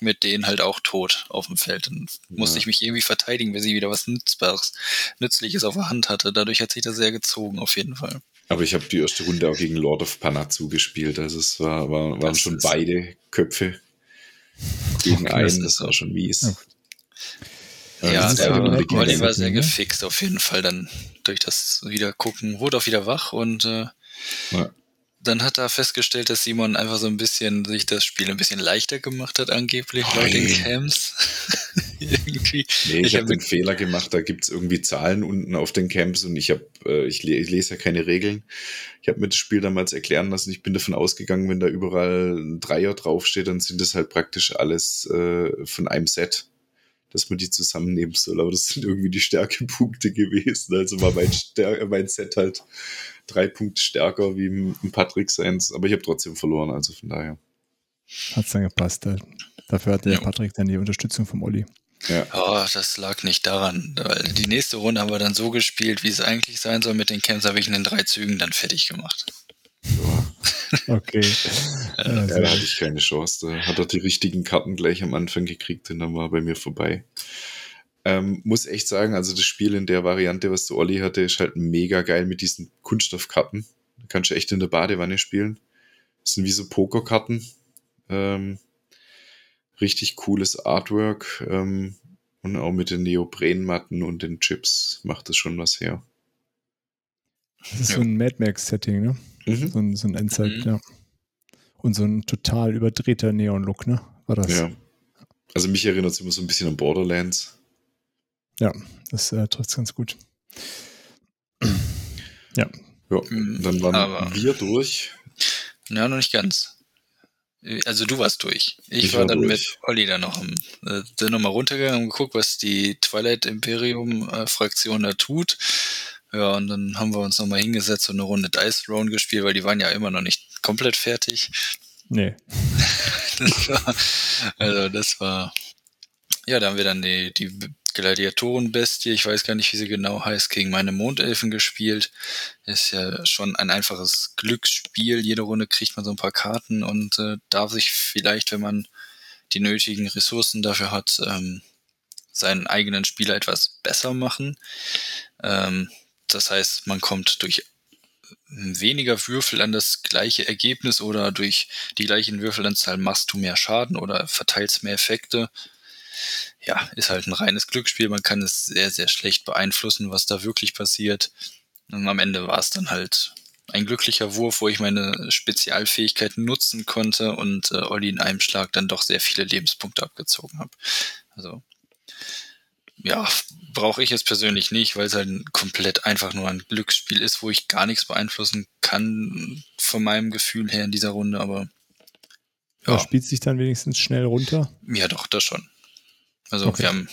mit denen halt auch tot auf dem Feld. Dann musste Ja. ich mich irgendwie verteidigen, bis ich wieder was Nützbares, Nützliches auf der Hand hatte. Dadurch hat sich das sehr gezogen, auf jeden Fall. Aber ich habe die erste Runde auch gegen Lord of Panatsu gespielt. Also es war, war, waren schon beide Köpfe gegen einen. das war schon mies. Ja. Ja, Ja, der Olli war sehr ne? gefixt auf jeden Fall dann durch das Wiedergucken, wurde auch wieder wach und äh, Ja. dann hat er festgestellt, dass Simon einfach so ein bisschen sich das Spiel ein bisschen leichter gemacht hat, angeblich laut den. Camps. Irgendwie. Nee, ich, Ich habe hab den Fehler gemacht, da gibt's irgendwie Zahlen unten auf den Camps und ich habe, äh, ich, le ich lese ja keine Regeln. Ich habe mir das Spiel damals erklären lassen. Ich bin davon ausgegangen, wenn da überall ein Dreier draufsteht, dann sind das halt praktisch alles äh, von einem Set, dass man die zusammennehmen soll. Aber das sind irgendwie die Stärkepunkte gewesen. Also war mein, Stär mein Set halt drei Punkte stärker wie im im Patrick seins. Aber ich habe trotzdem verloren, also von daher. Hat es dann gepasst. Da- Dafür hatte der Ja. Patrick dann die Unterstützung vom Olli. Ja, Oh, das lag nicht daran, weil die nächste Runde haben wir dann so gespielt, wie es eigentlich sein soll. Mit den Camps habe ich in den drei Zügen dann fertig gemacht. ja. Okay. ja, Ja, da hatte ich keine Chance. Da hat er die richtigen Karten gleich am Anfang gekriegt und dann war er bei mir vorbei. Ähm, muss echt sagen, also das Spiel in der Variante, was der Olli hatte, ist halt mega geil mit diesen Kunststoffkarten. Da kannst du echt in der Badewanne spielen. Das sind wie so Pokerkarten. Ähm, richtig cooles Artwork. Ähm, und auch mit den Neoprenmatten und den Chips macht das schon was her. Das ist Ja. so ein Mad Max-Setting, ne? Mhm. So ein, so ein Endzeit, Mhm. ja. Und so ein total überdrehter Neon-Look, ne? War das? Ja. Also mich erinnert es immer so ein bisschen an Borderlands. Ja, das äh, trifft ganz gut. ja. Ja, Mhm, dann waren aber- wir durch. Ja, noch nicht ganz. Also du warst durch. Ich, Ich war, war dann durch. mit Olli dann noch am, äh, dann nochmal runtergegangen und geguckt, was die Twilight Imperium äh, Fraktion da tut. Ja, und dann haben wir uns nochmal hingesetzt und eine Runde Dice Throne gespielt, weil die waren ja immer noch nicht komplett fertig. Nee. Das war, also das war, ja, da haben wir dann die, die Gladiatorenbestie, ich weiß gar nicht, wie sie genau heißt, gegen meine Mondelfen gespielt. Ist ja schon ein einfaches Glücksspiel. Jede Runde kriegt man so ein paar Karten und äh, darf sich vielleicht, wenn man die nötigen Ressourcen dafür hat, ähm, seinen eigenen Spieler etwas besser machen. Ähm, das heißt, man kommt durch weniger Würfel an das gleiche Ergebnis oder durch die gleichen Würfelanzahl machst du mehr Schaden oder verteilst mehr Effekte. Ja, ist halt ein reines Glücksspiel. Man kann es sehr, sehr schlecht beeinflussen, was da wirklich passiert. Und am Ende war es dann halt ein glücklicher Wurf, wo ich meine Spezialfähigkeiten nutzen konnte und äh, Olli in einem Schlag dann doch sehr viele Lebenspunkte abgezogen habe. Also ja, brauche ich es persönlich nicht, weil es halt komplett einfach nur ein Glücksspiel ist, wo ich gar nichts beeinflussen kann von meinem Gefühl her in dieser Runde, aber Ja. ja, Spielt sich dann wenigstens schnell runter. ja doch, das schon. Also Okay. wir haben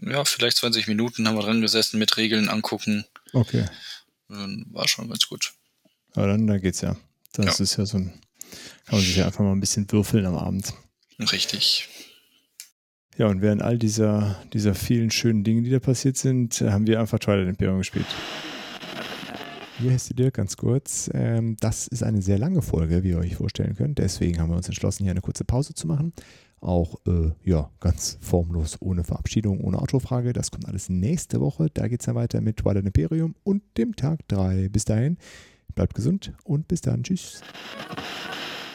ja vielleicht 20 Minuten haben wir dran gesessen mit Regeln angucken, Okay. dann war schon ganz gut. Aber dann, da geht's ja. Das Ja. ist ja so ein, kann man sich ja einfach mal ein bisschen würfeln am Abend. Richtig. Ja, und während all dieser, dieser vielen schönen Dinge, die da passiert sind, äh, haben wir einfach Twilight Imperium gespielt. Hier ist die Dirk ganz kurz. Ähm, das ist eine sehr lange Folge, wie ihr euch vorstellen könnt. Deswegen haben wir uns entschlossen, hier eine kurze Pause zu machen. Auch, äh, ja, ganz formlos, ohne Verabschiedung, ohne Autofrage. Das kommt alles nächste Woche. Da geht es dann weiter mit Twilight Imperium und dem Tag 3. Bis dahin, bleibt gesund und bis dann. Tschüss.